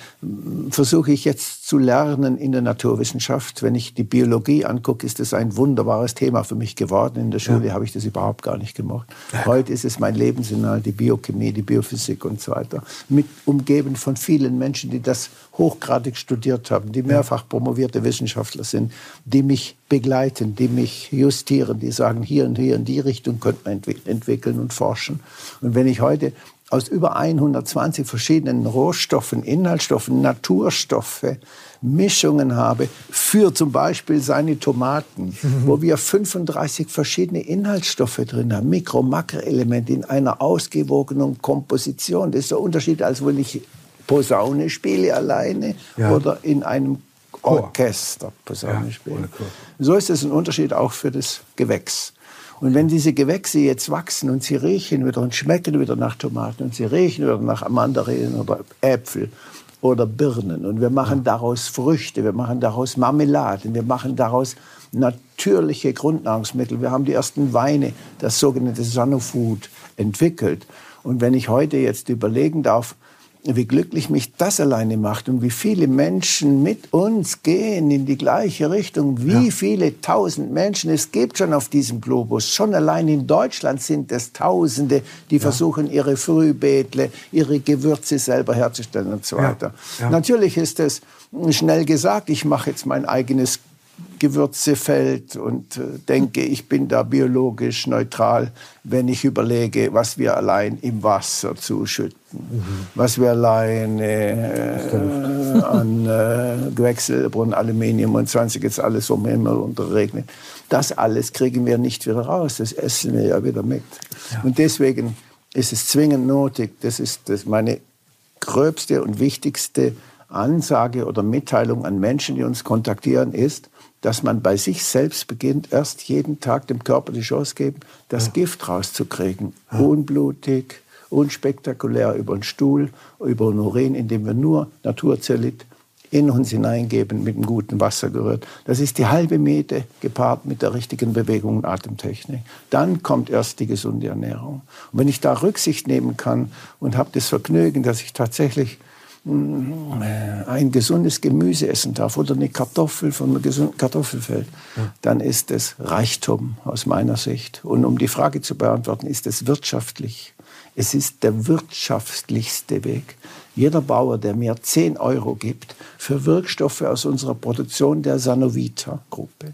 Versuche ich jetzt zu lernen in der Naturwissenschaft. Wenn ich die Biologie angucke, ist das ein wunderbares Thema für mich geworden. In der Schule ja. habe ich das überhaupt gar nicht gemacht. Heute ist es mein Lebensinhalt, die Biochemie, die Biophysik und so weiter. Mit umgeben von vielen Menschen, die das hochgradig studiert haben, die mehrfach promovierte Wissenschaftler sind, die mich begleiten, die mich justieren, die sagen, hier und hier in die Richtung könnte man entwickeln und forschen. Und wenn ich heute aus über 120 verschiedenen Rohstoffen, Inhaltsstoffen, Naturstoffe, Mischungen habe für zum Beispiel seine Tomaten, mhm. wo wir 35 verschiedene Inhaltsstoffe drin haben, Mikro- Makroelemente in einer ausgewogenen Komposition. Das ist der Unterschied, als wenn ich Posaune spiele alleine ja. oder in einem Orchester Posaune ja, spiele. So ist es ein Unterschied auch für das Gewächs. Und wenn diese Gewächse jetzt wachsen und sie riechen wieder und schmecken wieder nach Tomaten und sie riechen wieder nach Mandarinen oder Äpfel oder Birnen und wir machen daraus Früchte, wir machen daraus Marmeladen, wir machen daraus natürliche Grundnahrungsmittel. Wir haben die ersten Weine, das sogenannte Sanofood, entwickelt. Und wenn ich heute jetzt überlegen darf, wie glücklich mich das alleine macht und wie viele Menschen mit uns gehen in die gleiche Richtung. Wie ja. viele tausend Menschen es gibt schon auf diesem Globus. Schon allein in Deutschland sind es Tausende, die ja. versuchen, ihre Frühbeetle, ihre Gewürze selber herzustellen und so weiter. Ja. Natürlich ist es schnell gesagt, ich mache jetzt mein eigenes Gewürzefeld und äh, denke, ich bin da biologisch neutral, wenn ich überlege, was wir allein im Wasser zuschütten. Was wir allein äh, an äh, Quecksilber Aluminium und 20 jetzt alles vom Himmel unterregnet. Das alles kriegen wir nicht wieder raus, das essen wir ja wieder mit. Ja. Und deswegen ist es zwingend nötig, das ist das meine gröbste und wichtigste Ansage oder Mitteilung an Menschen, die uns kontaktieren, ist, dass man bei sich selbst beginnt, erst jeden Tag dem Körper die Chance geben, das ja. Gift rauszukriegen. Ja. Unblutig, unspektakulär über den Stuhl, über den Urin, indem wir nur Naturzellit in uns hineingeben, mit einem guten Wasser gerührt. Das ist die halbe Miete gepaart mit der richtigen Bewegung und Atemtechnik. Dann kommt erst die gesunde Ernährung. Und wenn ich da Rücksicht nehmen kann und habe das Vergnügen, dass ich tatsächlich äh, ein gesundes Gemüse essen darf oder eine Kartoffel von einem gesunden Kartoffelfeld, dann ist es Reichtum aus meiner Sicht. Und um die Frage zu beantworten, ist es wirtschaftlich. Es ist der wirtschaftlichste Weg. Jeder Bauer, der mir 10 Euro gibt für Wirkstoffe aus unserer Produktion der Sanovita-Gruppe,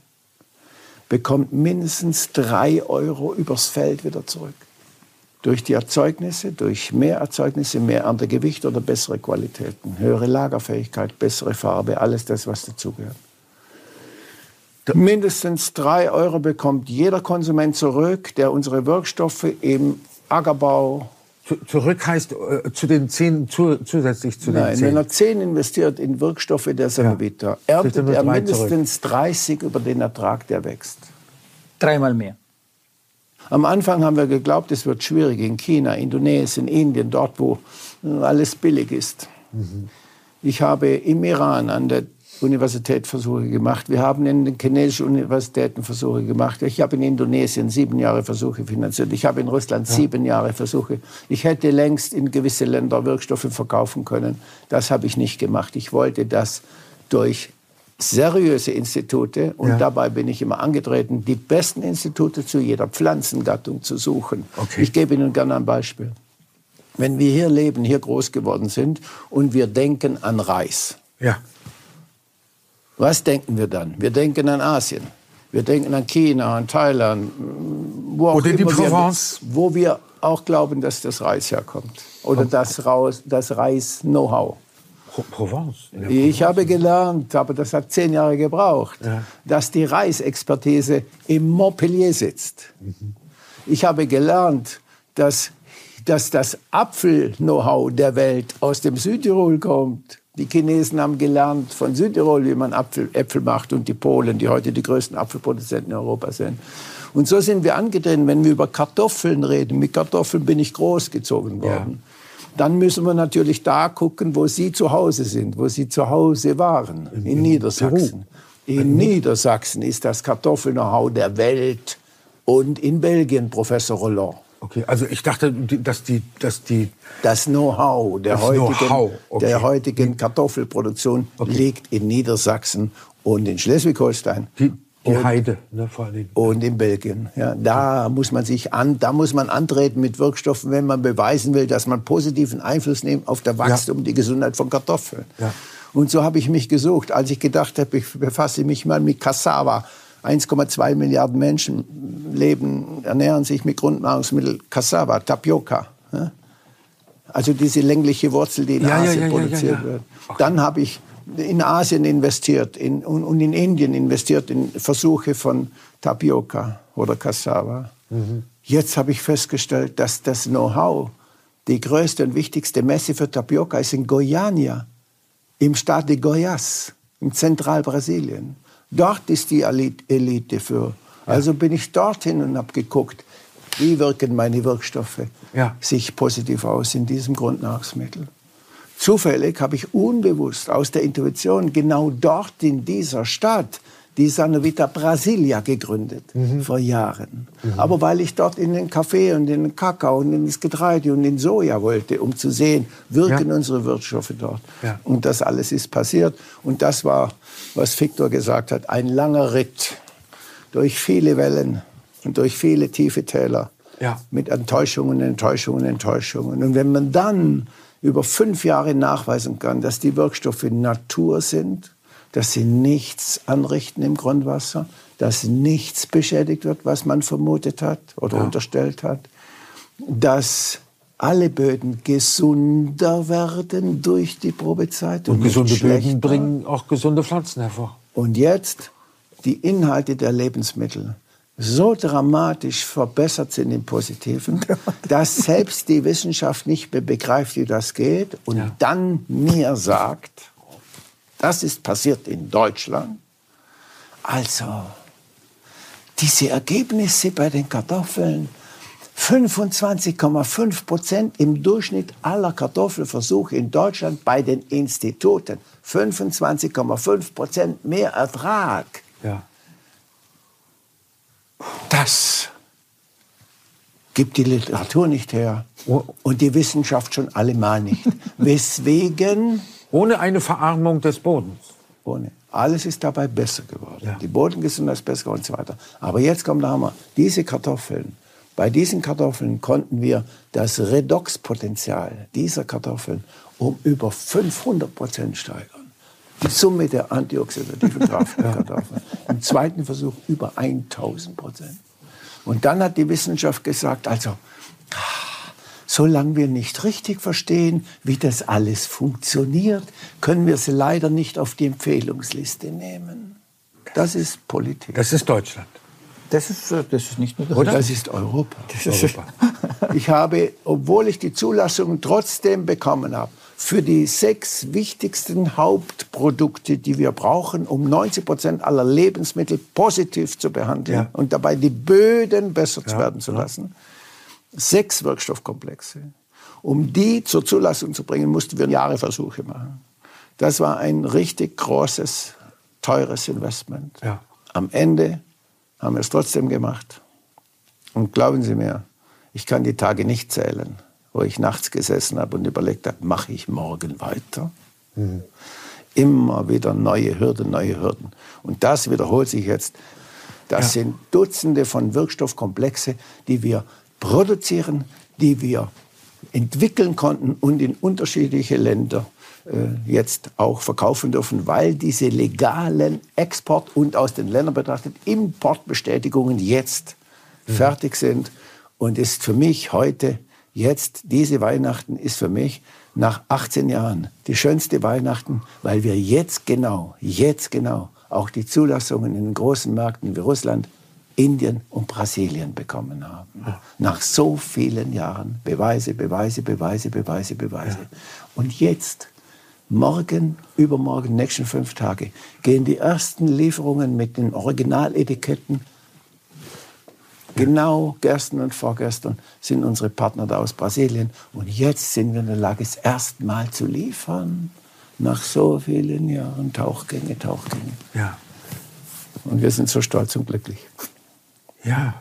bekommt mindestens 3 Euro übers Feld wieder zurück durch die Erzeugnisse, durch mehr Erzeugnisse, mehr Erntegewicht oder bessere Qualitäten, höhere Lagerfähigkeit, bessere Farbe, alles das, was dazugehört. Mindestens drei Euro bekommt jeder Konsument zurück, der unsere Wirkstoffe im Ackerbau Zurück heißt äh, zu den zehn zu, zusätzlich zu Nein, den zehn. wenn er zehn investiert in Wirkstoffe der Samovita, ja. erntet er mindestens zurück. 30 über den Ertrag, der wächst. Dreimal mehr. Am Anfang haben wir geglaubt, es wird schwierig in China, Indonesien, Indien, dort, wo alles billig ist. Mhm. Ich habe im Iran an der Universität Versuche gemacht. Wir haben in den chinesischen Universitäten Versuche gemacht. Ich habe in Indonesien sieben Jahre Versuche finanziert. Ich habe in Russland ja. sieben Jahre Versuche. Ich hätte längst in gewisse Länder Wirkstoffe verkaufen können. Das habe ich nicht gemacht. Ich wollte das durch seriöse Institute und ja. dabei bin ich immer angetreten, die besten Institute zu jeder Pflanzengattung zu suchen. Okay. Ich gebe Ihnen gerne ein Beispiel. Wenn wir hier leben, hier groß geworden sind und wir denken an Reis. Ja. Was denken wir dann? Wir denken an Asien. Wir denken an China, an Thailand, wo auch Oder die Provence. Wir, wo wir auch glauben, dass das Reis herkommt. Oder das, das Reis-Know-how. Provence. Ich habe gelernt, aber das hat zehn Jahre gebraucht, ja. dass die Reisexpertise im Montpellier sitzt. Mhm. Ich habe gelernt, dass, dass das Apfel-Know-how der Welt aus dem Südtirol kommt. Die Chinesen haben gelernt von Südtirol, wie man Apfel, Äpfel macht und die Polen, die heute die größten Apfelproduzenten in Europa sind. Und so sind wir angetreten, wenn wir über Kartoffeln reden. Mit Kartoffeln bin ich großgezogen worden. Ja. Dann müssen wir natürlich da gucken, wo Sie zu Hause sind, wo Sie zu Hause waren, in, in Niedersachsen. Peru. In Niedersachsen ist das Kartoffel-Know-how der Welt und in Belgien, Professor Roland. Okay, also ich dachte, dass die, dass die das Know-how der, heutigen, Know okay. der heutigen Kartoffelproduktion okay. liegt in Niedersachsen und in Schleswig-Holstein. Die, die und, Heide, ne, vor allem. Und in Belgien. Ja, da muss man sich an, da muss man antreten mit Wirkstoffen, wenn man beweisen will, dass man positiven Einfluss nimmt auf das Wachstum, ja. die Gesundheit von Kartoffeln. Ja. Und so habe ich mich gesucht, als ich gedacht habe, ich befasse mich mal mit Cassava 1,2 Milliarden Menschen leben, ernähren sich mit Grundnahrungsmittel Cassava, Tapioca. Also diese längliche Wurzel, die in ja, Asien ja, ja, produziert wird. Okay. Dann habe ich in Asien investiert in, und, und, in Indien investiert in Versuche von Tapioca oder Cassava. Mhm. Jetzt habe ich festgestellt, dass das Know-how, die größte und wichtigste Messe für Tapioca ist in Goiânia, im Staat de Goiás, im Zentralbrasilien. Dort ist die Elite für. Also bin ich dorthin und habe geguckt, wie wirken meine Wirkstoffe ja. sich positiv aus in diesem Grundnahrungsmittel. Zufällig habe ich unbewusst aus der Intuition genau dort in dieser Stadt die Sanovita Brasilia gegründet, mhm. vor Jahren. Mhm. Aber weil ich dort in den Kaffee und in den Kakao und in das Getreide und in Soja wollte, um zu sehen, wirken ja. unsere Wirkstoffe dort. Ja. Und das alles ist passiert. Und das war, was Victor gesagt hat, ein langer Ritt durch viele Wellen und durch viele tiefe Täler. Ja. Mit Enttäuschungen, Enttäuschungen, Enttäuschungen. Und wenn man dann über fünf Jahre nachweisen kann, dass die Wirkstoffe Natur sind, dass sie nichts anrichten im Grundwasser, dass nichts beschädigt wird, was man vermutet hat oder ja. unterstellt hat, dass alle Böden gesunder werden durch die Probezeit. Und, und gesunde Böden bringen auch gesunde Pflanzen hervor. Und jetzt die Inhalte der Lebensmittel so dramatisch verbessert sind im Positiven, *laughs* dass selbst die Wissenschaft nicht mehr begreift, wie das geht und ja. dann mir sagt, das ist passiert in Deutschland. Also, diese Ergebnisse bei den Kartoffeln, 25,5 Prozent im Durchschnitt aller Kartoffelversuche in Deutschland bei den Instituten. 25,5 Prozent mehr Ertrag. Ja. Das gibt die Literatur nicht her oh. und die Wissenschaft schon allemal nicht. *laughs* Weswegen ohne eine Verarmung des Bodens. Ohne. Alles ist dabei besser geworden. Ja. Die Bodengesundheit ist besser und so weiter. Aber jetzt kommt der Hammer. Diese Kartoffeln, bei diesen Kartoffeln konnten wir das Redoxpotenzial dieser Kartoffeln um über 500 Prozent steigern. Die Summe der antioxidativen *laughs* Kraft der Kartoffeln. Im zweiten Versuch über 1000 Prozent. Und dann hat die Wissenschaft gesagt, also, Solange wir nicht richtig verstehen, wie das alles funktioniert, können wir sie leider nicht auf die Empfehlungsliste nehmen. Das ist Politik. Das ist Deutschland. Das ist, äh, das ist nicht nur Deutschland. Das ist Europa. Das ist Europa. *laughs* Ich habe, obwohl ich die Zulassung trotzdem bekommen habe, für die sechs wichtigsten Hauptprodukte, die wir brauchen, um 90 Prozent aller Lebensmittel positiv zu behandeln ja. und dabei die Böden besser ja. werden zu lassen, sechs Wirkstoffkomplexe. Um die zur Zulassung zu bringen, mussten wir Jahre Versuche machen. Das war ein richtig großes, teures Investment. Ja. Am Ende haben wir es trotzdem gemacht. Und glauben Sie mir, ich kann die Tage nicht zählen, wo ich nachts gesessen habe und überlegt habe, mache ich morgen weiter? Mhm. Immer wieder neue Hürden, neue Hürden. Und das wiederholt sich jetzt. Das ja. sind Dutzende von Wirkstoffkomplexe, die wir produzieren, die wir entwickeln konnten und in unterschiedliche Länder äh, jetzt auch verkaufen dürfen, weil diese legalen Export- und aus den Ländern betrachtet Importbestätigungen jetzt mhm. fertig sind. Und ist für mich heute, jetzt, diese Weihnachten ist für mich nach 18 Jahren die schönste Weihnachten, weil wir jetzt genau, jetzt genau auch die Zulassungen in den großen Märkten wie Russland, Indien und Brasilien bekommen haben. Ja. Nach so vielen Jahren Beweise, Beweise, Beweise, Beweise, Beweise. Ja. Und jetzt morgen, übermorgen, nächsten fünf Tage gehen die ersten Lieferungen mit den Originaletiketten. Genau gestern und vorgestern sind unsere Partner da aus Brasilien. Und jetzt sind wir in der Lage, es erstmal zu liefern. Nach so vielen Jahren Tauchgänge, Tauchgänge. Ja. Und wir sind so stolz und glücklich. Ja.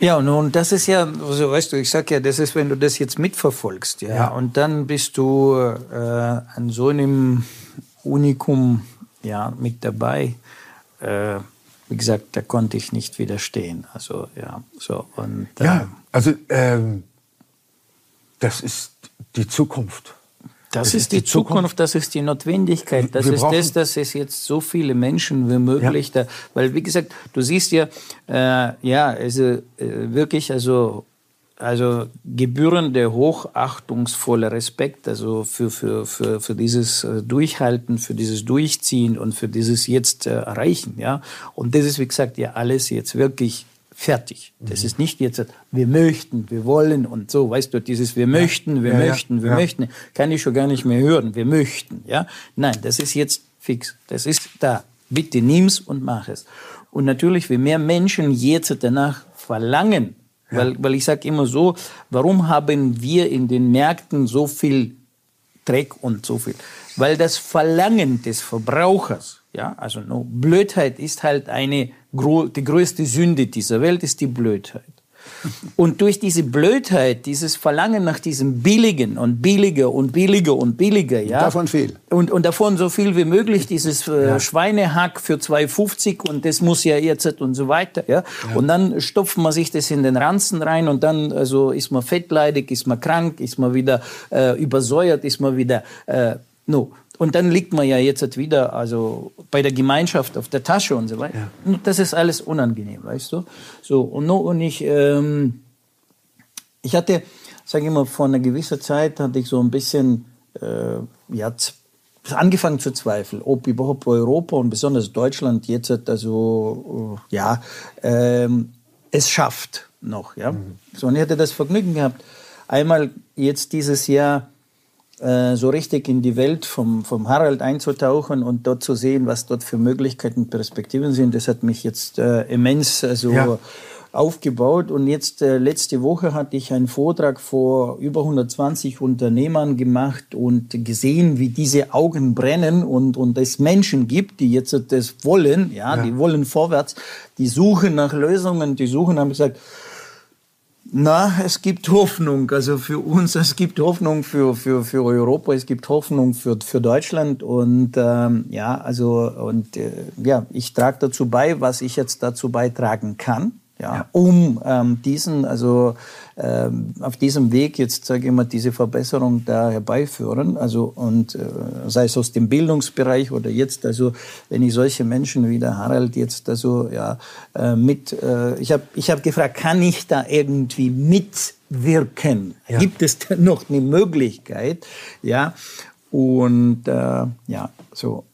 Ja, nun, das ist ja, also weißt du, ich sag ja, das ist, wenn du das jetzt mitverfolgst, ja, Ja. und dann bist du äh, an so einem Unikum ja, mit dabei. Äh, wie gesagt, da konnte ich nicht widerstehen. Also, ja, so, und. Ja, also ähm, das ist die Zukunft. Das, Das ist, die, Zukunft, das ist die Notwendigkeit, das Wir ist das, dass es jetzt so viele Menschen wie möglich da, weil wie gesagt, du siehst ja, äh, ja, also äh, wirklich, also also gebührende, hochachtungsvoller Respekt, also für, für, für, für dieses äh, Durchhalten, für dieses Durchziehen und für dieses jetzt äh, Erreichen, ja. Und das ist, wie gesagt, ja alles jetzt wirklich fertig. Das ist nicht jetzt, wir möchten, wir wollen und so, weißt du, dieses wir möchten, wir Ja, ja, möchten, wir ja. möchten, kann ich schon gar nicht mehr hören, wir möchten, ja. Nein, das ist jetzt fix, das ist da. Bitte nimm's und mach es. Und natürlich, wie mehr Menschen jetzt danach verlangen, weil, weil ich sage immer so, warum haben wir in den Märkten so viel Dreck und so viel? Weil das Verlangen des Verbrauchers, ja, also no, Blödheit ist halt eine, die größte Sünde dieser Welt ist die Blödheit. Und durch diese Blödheit, dieses Verlangen nach diesem Billigen und billiger und billiger und billiger, ja. Davon viel. Und, und davon so viel wie möglich, dieses äh, Schweinehack für 2,50 und das muss ja jetzt und so weiter, ja. Und dann stopft man sich das in den Ranzen rein und dann also ist man fettleidig, ist man krank, ist man wieder äh, übersäuert, ist man wieder, äh, no. Und dann liegt man ja jetzt wieder also bei der Gemeinschaft auf der Tasche und so weiter. Und Das ist alles unangenehm, weißt du? So, und, no, und ich, ähm, ich hatte, sage ich mal, vor einer gewissen Zeit hatte ich so ein bisschen, äh, ja, angefangen zu zweifeln, ob überhaupt Europa und besonders Deutschland jetzt also, ja, ähm, es schafft noch, ja. So, und ich hatte das Vergnügen gehabt, einmal jetzt dieses Jahr äh, so richtig in die Welt vom, vom Harald einzutauchen und dort zu sehen, was dort für Möglichkeiten und Perspektiven sind. Das hat mich jetzt äh, immens also, Ja. aufgebaut. Und jetzt äh, letzte Woche hatte ich einen Vortrag vor über 120 Unternehmern gemacht und gesehen, wie diese Augen brennen und, und es Menschen gibt, die jetzt das wollen, ja, die wollen vorwärts, die suchen nach Lösungen, die suchen, haben gesagt, na, es gibt Hoffnung. Also für uns, es gibt Hoffnung für, für, für Europa, es gibt Hoffnung für, für Deutschland. Und ähm, ja, also und äh, ja, ich trage dazu bei, was ich jetzt dazu beitragen kann. Ja, um ähm, diesen, also ähm, auf diesem Weg jetzt sage ich mal diese Verbesserung da herbeiführen, also und äh, sei es aus dem Bildungsbereich oder jetzt, also wenn ich solche Menschen wie der Harald jetzt also ja äh, mit, äh, ich habe ich hab gefragt, kann ich da irgendwie mitwirken? Ja. Gibt es da noch eine Möglichkeit? Ja und äh, ja so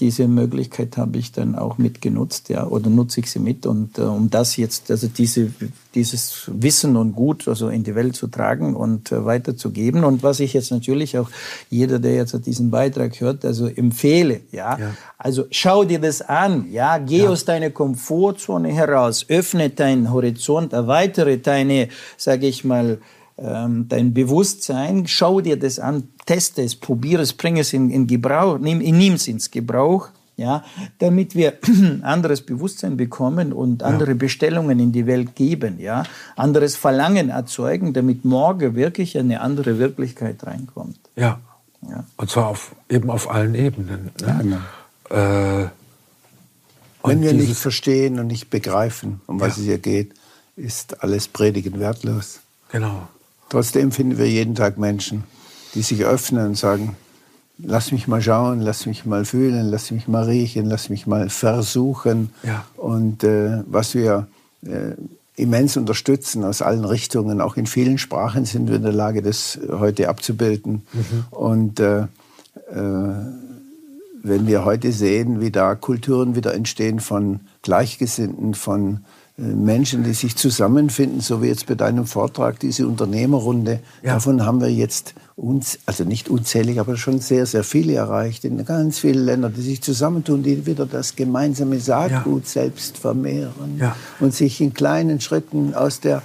diese Möglichkeit habe ich dann auch mitgenutzt, ja, oder nutze ich sie mit. Und äh, um das jetzt, also diese, dieses Wissen und Gut also in die Welt zu tragen und äh, weiterzugeben. Und was ich jetzt natürlich auch jeder, der jetzt diesen Beitrag hört, also empfehle, ja, Ja. also schau dir das an, ja, geh aus deiner Komfortzone heraus, öffne deinen Horizont, erweitere deine, sage ich mal, ähm, dein Bewusstsein, schau dir das an, teste es, probiere es, bring es in, in Gebrauch, nimm, nimm es ins Gebrauch, ja, damit wir *clears throat* anderes Bewusstsein bekommen und andere Bestellungen in die Welt geben, ja, anderes Verlangen erzeugen, damit morgen wirklich eine andere Wirklichkeit reinkommt. Ja. Ja. Und zwar auf, eben auf allen Ebenen. Ne? Äh, Wenn wir nicht verstehen und nicht begreifen, um was Ja. es hier geht, ist alles Predigen wertlos. Genau. Trotzdem finden wir jeden Tag Menschen, die sich öffnen und sagen, lass mich mal schauen, lass mich mal fühlen, lass mich mal riechen, lass mich mal versuchen. Ja. Und äh, was wir äh, immens unterstützen aus allen Richtungen, auch in vielen Sprachen sind wir in der Lage, das heute abzubilden. Und äh, äh, wenn wir heute sehen, wie da Kulturen wieder entstehen von Gleichgesinnten, von Menschen, die sich zusammenfinden, so wie jetzt bei deinem Vortrag, diese Unternehmerrunde. Ja. Davon haben wir jetzt uns, also nicht unzählig, aber schon sehr, sehr viele erreicht in ganz vielen Ländern, die sich zusammentun, die wieder das gemeinsame Saatgut ja. selbst vermehren ja. und sich in kleinen Schritten aus der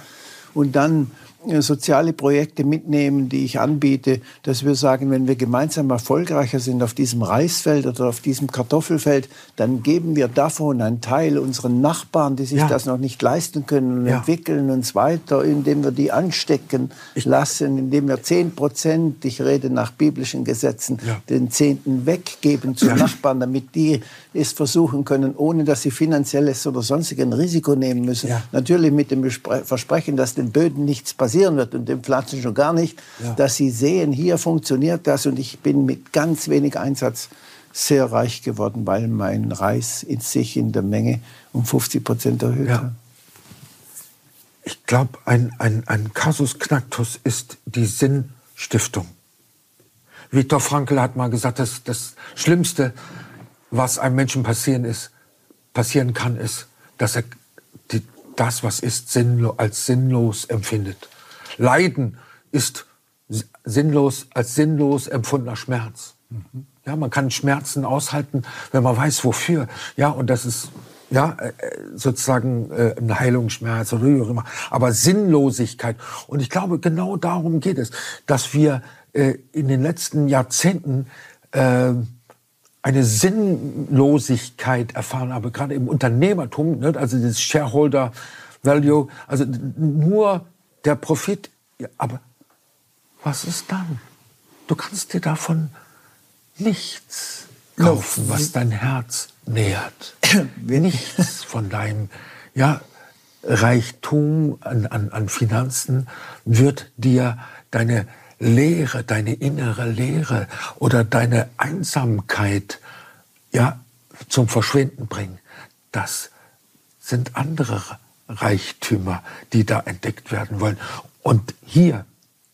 und dann soziale Projekte mitnehmen, die ich anbiete, dass wir sagen, wenn wir gemeinsam erfolgreicher sind auf diesem Reisfeld oder auf diesem Kartoffelfeld, dann geben wir davon einen Teil unseren Nachbarn, die sich ja. das noch nicht leisten können und ja. entwickeln uns weiter, indem wir die anstecken lassen, indem wir zehn Prozent, ich rede nach biblischen Gesetzen, ja. den Zehnten weggeben zu Nachbarn, damit die es versuchen können, ohne dass sie finanzielles oder sonstiges Risiko nehmen müssen. Natürlich mit dem Versprechen, dass den Böden nichts passiert passieren wird und den Pflanzen schon gar nicht, ja. dass sie sehen, hier funktioniert das und ich bin mit ganz wenig Einsatz sehr reich geworden, weil mein Reis in sich in der Menge um 50 Prozent erhöht ja. hat. Ich glaube, ein, ein, ein Kasus Knacktus ist die Sinnstiftung. Viktor Frankl hat mal gesagt, dass das Schlimmste, was einem Menschen passieren, ist, passieren kann, ist, dass er die, das, was ist, sinnlo als sinnlos empfindet. Leiden ist sinnlos, als sinnlos empfundener Schmerz. Ja, man kann Schmerzen aushalten, wenn man weiß, wofür. Ja, und das ist ja äh, sozusagen äh, ein Heilungsschmerz oder wie auch immer. Aber Sinnlosigkeit. Und ich glaube, genau darum geht es, dass wir äh, in den letzten Jahrzehnten äh, eine Sinnlosigkeit erfahren haben, gerade im Unternehmertum, ne? also dieses Shareholder Value, also nur der Profit, ja, aber was ist dann? Du kannst dir davon nichts kaufen, was dein Herz nährt. *coughs* nichts von deinem ja, Reichtum an, an, an Finanzen wird dir deine Leere, deine innere Leere oder deine Einsamkeit ja, zum Verschwinden bringen. Das sind andere Reichtümer, die da entdeckt werden wollen. Und hier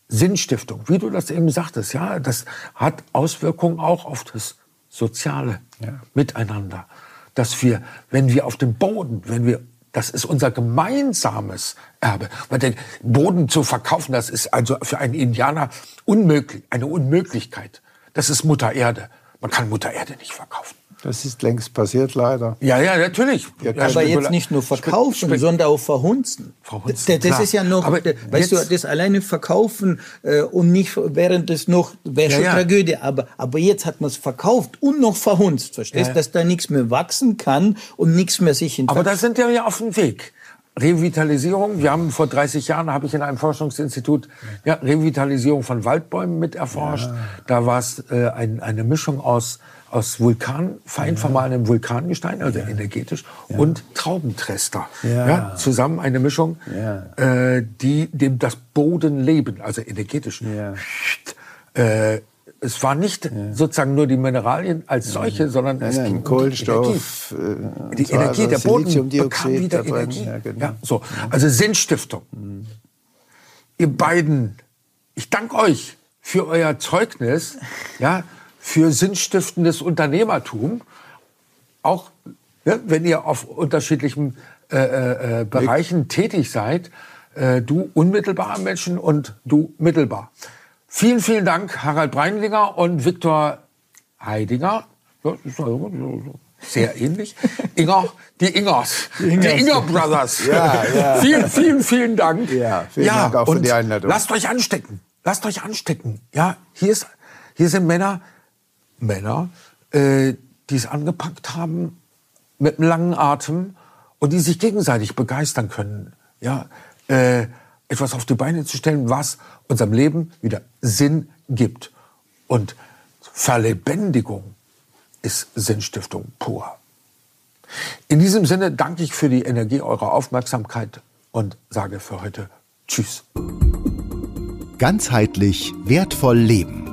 Sinnstiftung, wie du das eben sagtest, ja, das hat Auswirkungen auch auf das soziale ja. Miteinander. Dass wir, wenn wir auf dem Boden, wenn wir, das ist unser gemeinsames Erbe. Weil den Boden zu verkaufen, das ist also für einen Indianer unmöglich, eine Unmöglichkeit. Das ist Mutter Erde. Man kann Mutter Erde nicht verkaufen. Das ist längst passiert, leider. Ja, ja, natürlich. Ja, aber jetzt nicht nur verkaufen, sondern auch verhunzen. verhunzen das, das ist ja noch, aber weißt du, das alleine verkaufen äh, und nicht während es noch, wäre ja, schon ja. Tragödie. Aber, aber jetzt hat man es verkauft und noch verhunzt, verstehst du, dass da nichts mehr wachsen kann und nichts mehr sich entwickelt. Aber da sind wir ja auf dem Weg. Revitalisierung. Wir haben vor 30 Jahren, habe ich in einem Forschungsinstitut ja, Revitalisierung von Waldbäumen mit erforscht. Ja. Da war es äh, ein, eine Mischung aus aus Vulkan, fein vermahlenem Vulkangestein, also ja. energetisch, ja. und Traubentrester. Ja. ja. zusammen eine Mischung, äh, die dem das Bodenleben, also energetisch, äh, es war nicht sozusagen nur die Mineralien als solche, sondern es ging Kohlenstoff, Energie. Die Energie, der Boden bekam wieder Energie. Ja, genau. ja, so. Also Sinnstiftung. Mhm. Ihr beiden, ich danke euch für euer Zeugnis, ja, für sinnstiftendes Unternehmertum, auch ja, wenn ihr auf unterschiedlichen äh, äh, äh Bereichen tätig seid, äh, du unmittelbar Menschen und du mittelbar. Vielen, vielen Dank, Harald Breinlinger und Viktor Heidinger. Sehr ähnlich. *laughs* Inger, die Ingers. Die, Ingers. die Inger Brothers. Ja, ja. Vielen, vielen, vielen Dank. Ja, vielen ja, Dank auch für die Einladung. Lasst euch anstecken. Lasst euch anstecken. Ja, hier, ist, hier sind Männer, Männer, äh, die es angepackt haben mit einem langen Atem und die sich gegenseitig begeistern können. Ja, äh, etwas auf die Beine zu stellen, was unserem Leben wieder Sinn gibt. Und Verlebendigung ist Sinnstiftung pur. In diesem Sinne danke ich für die Energie eurer Aufmerksamkeit und sage für heute Tschüss. Ganzheitlich wertvoll leben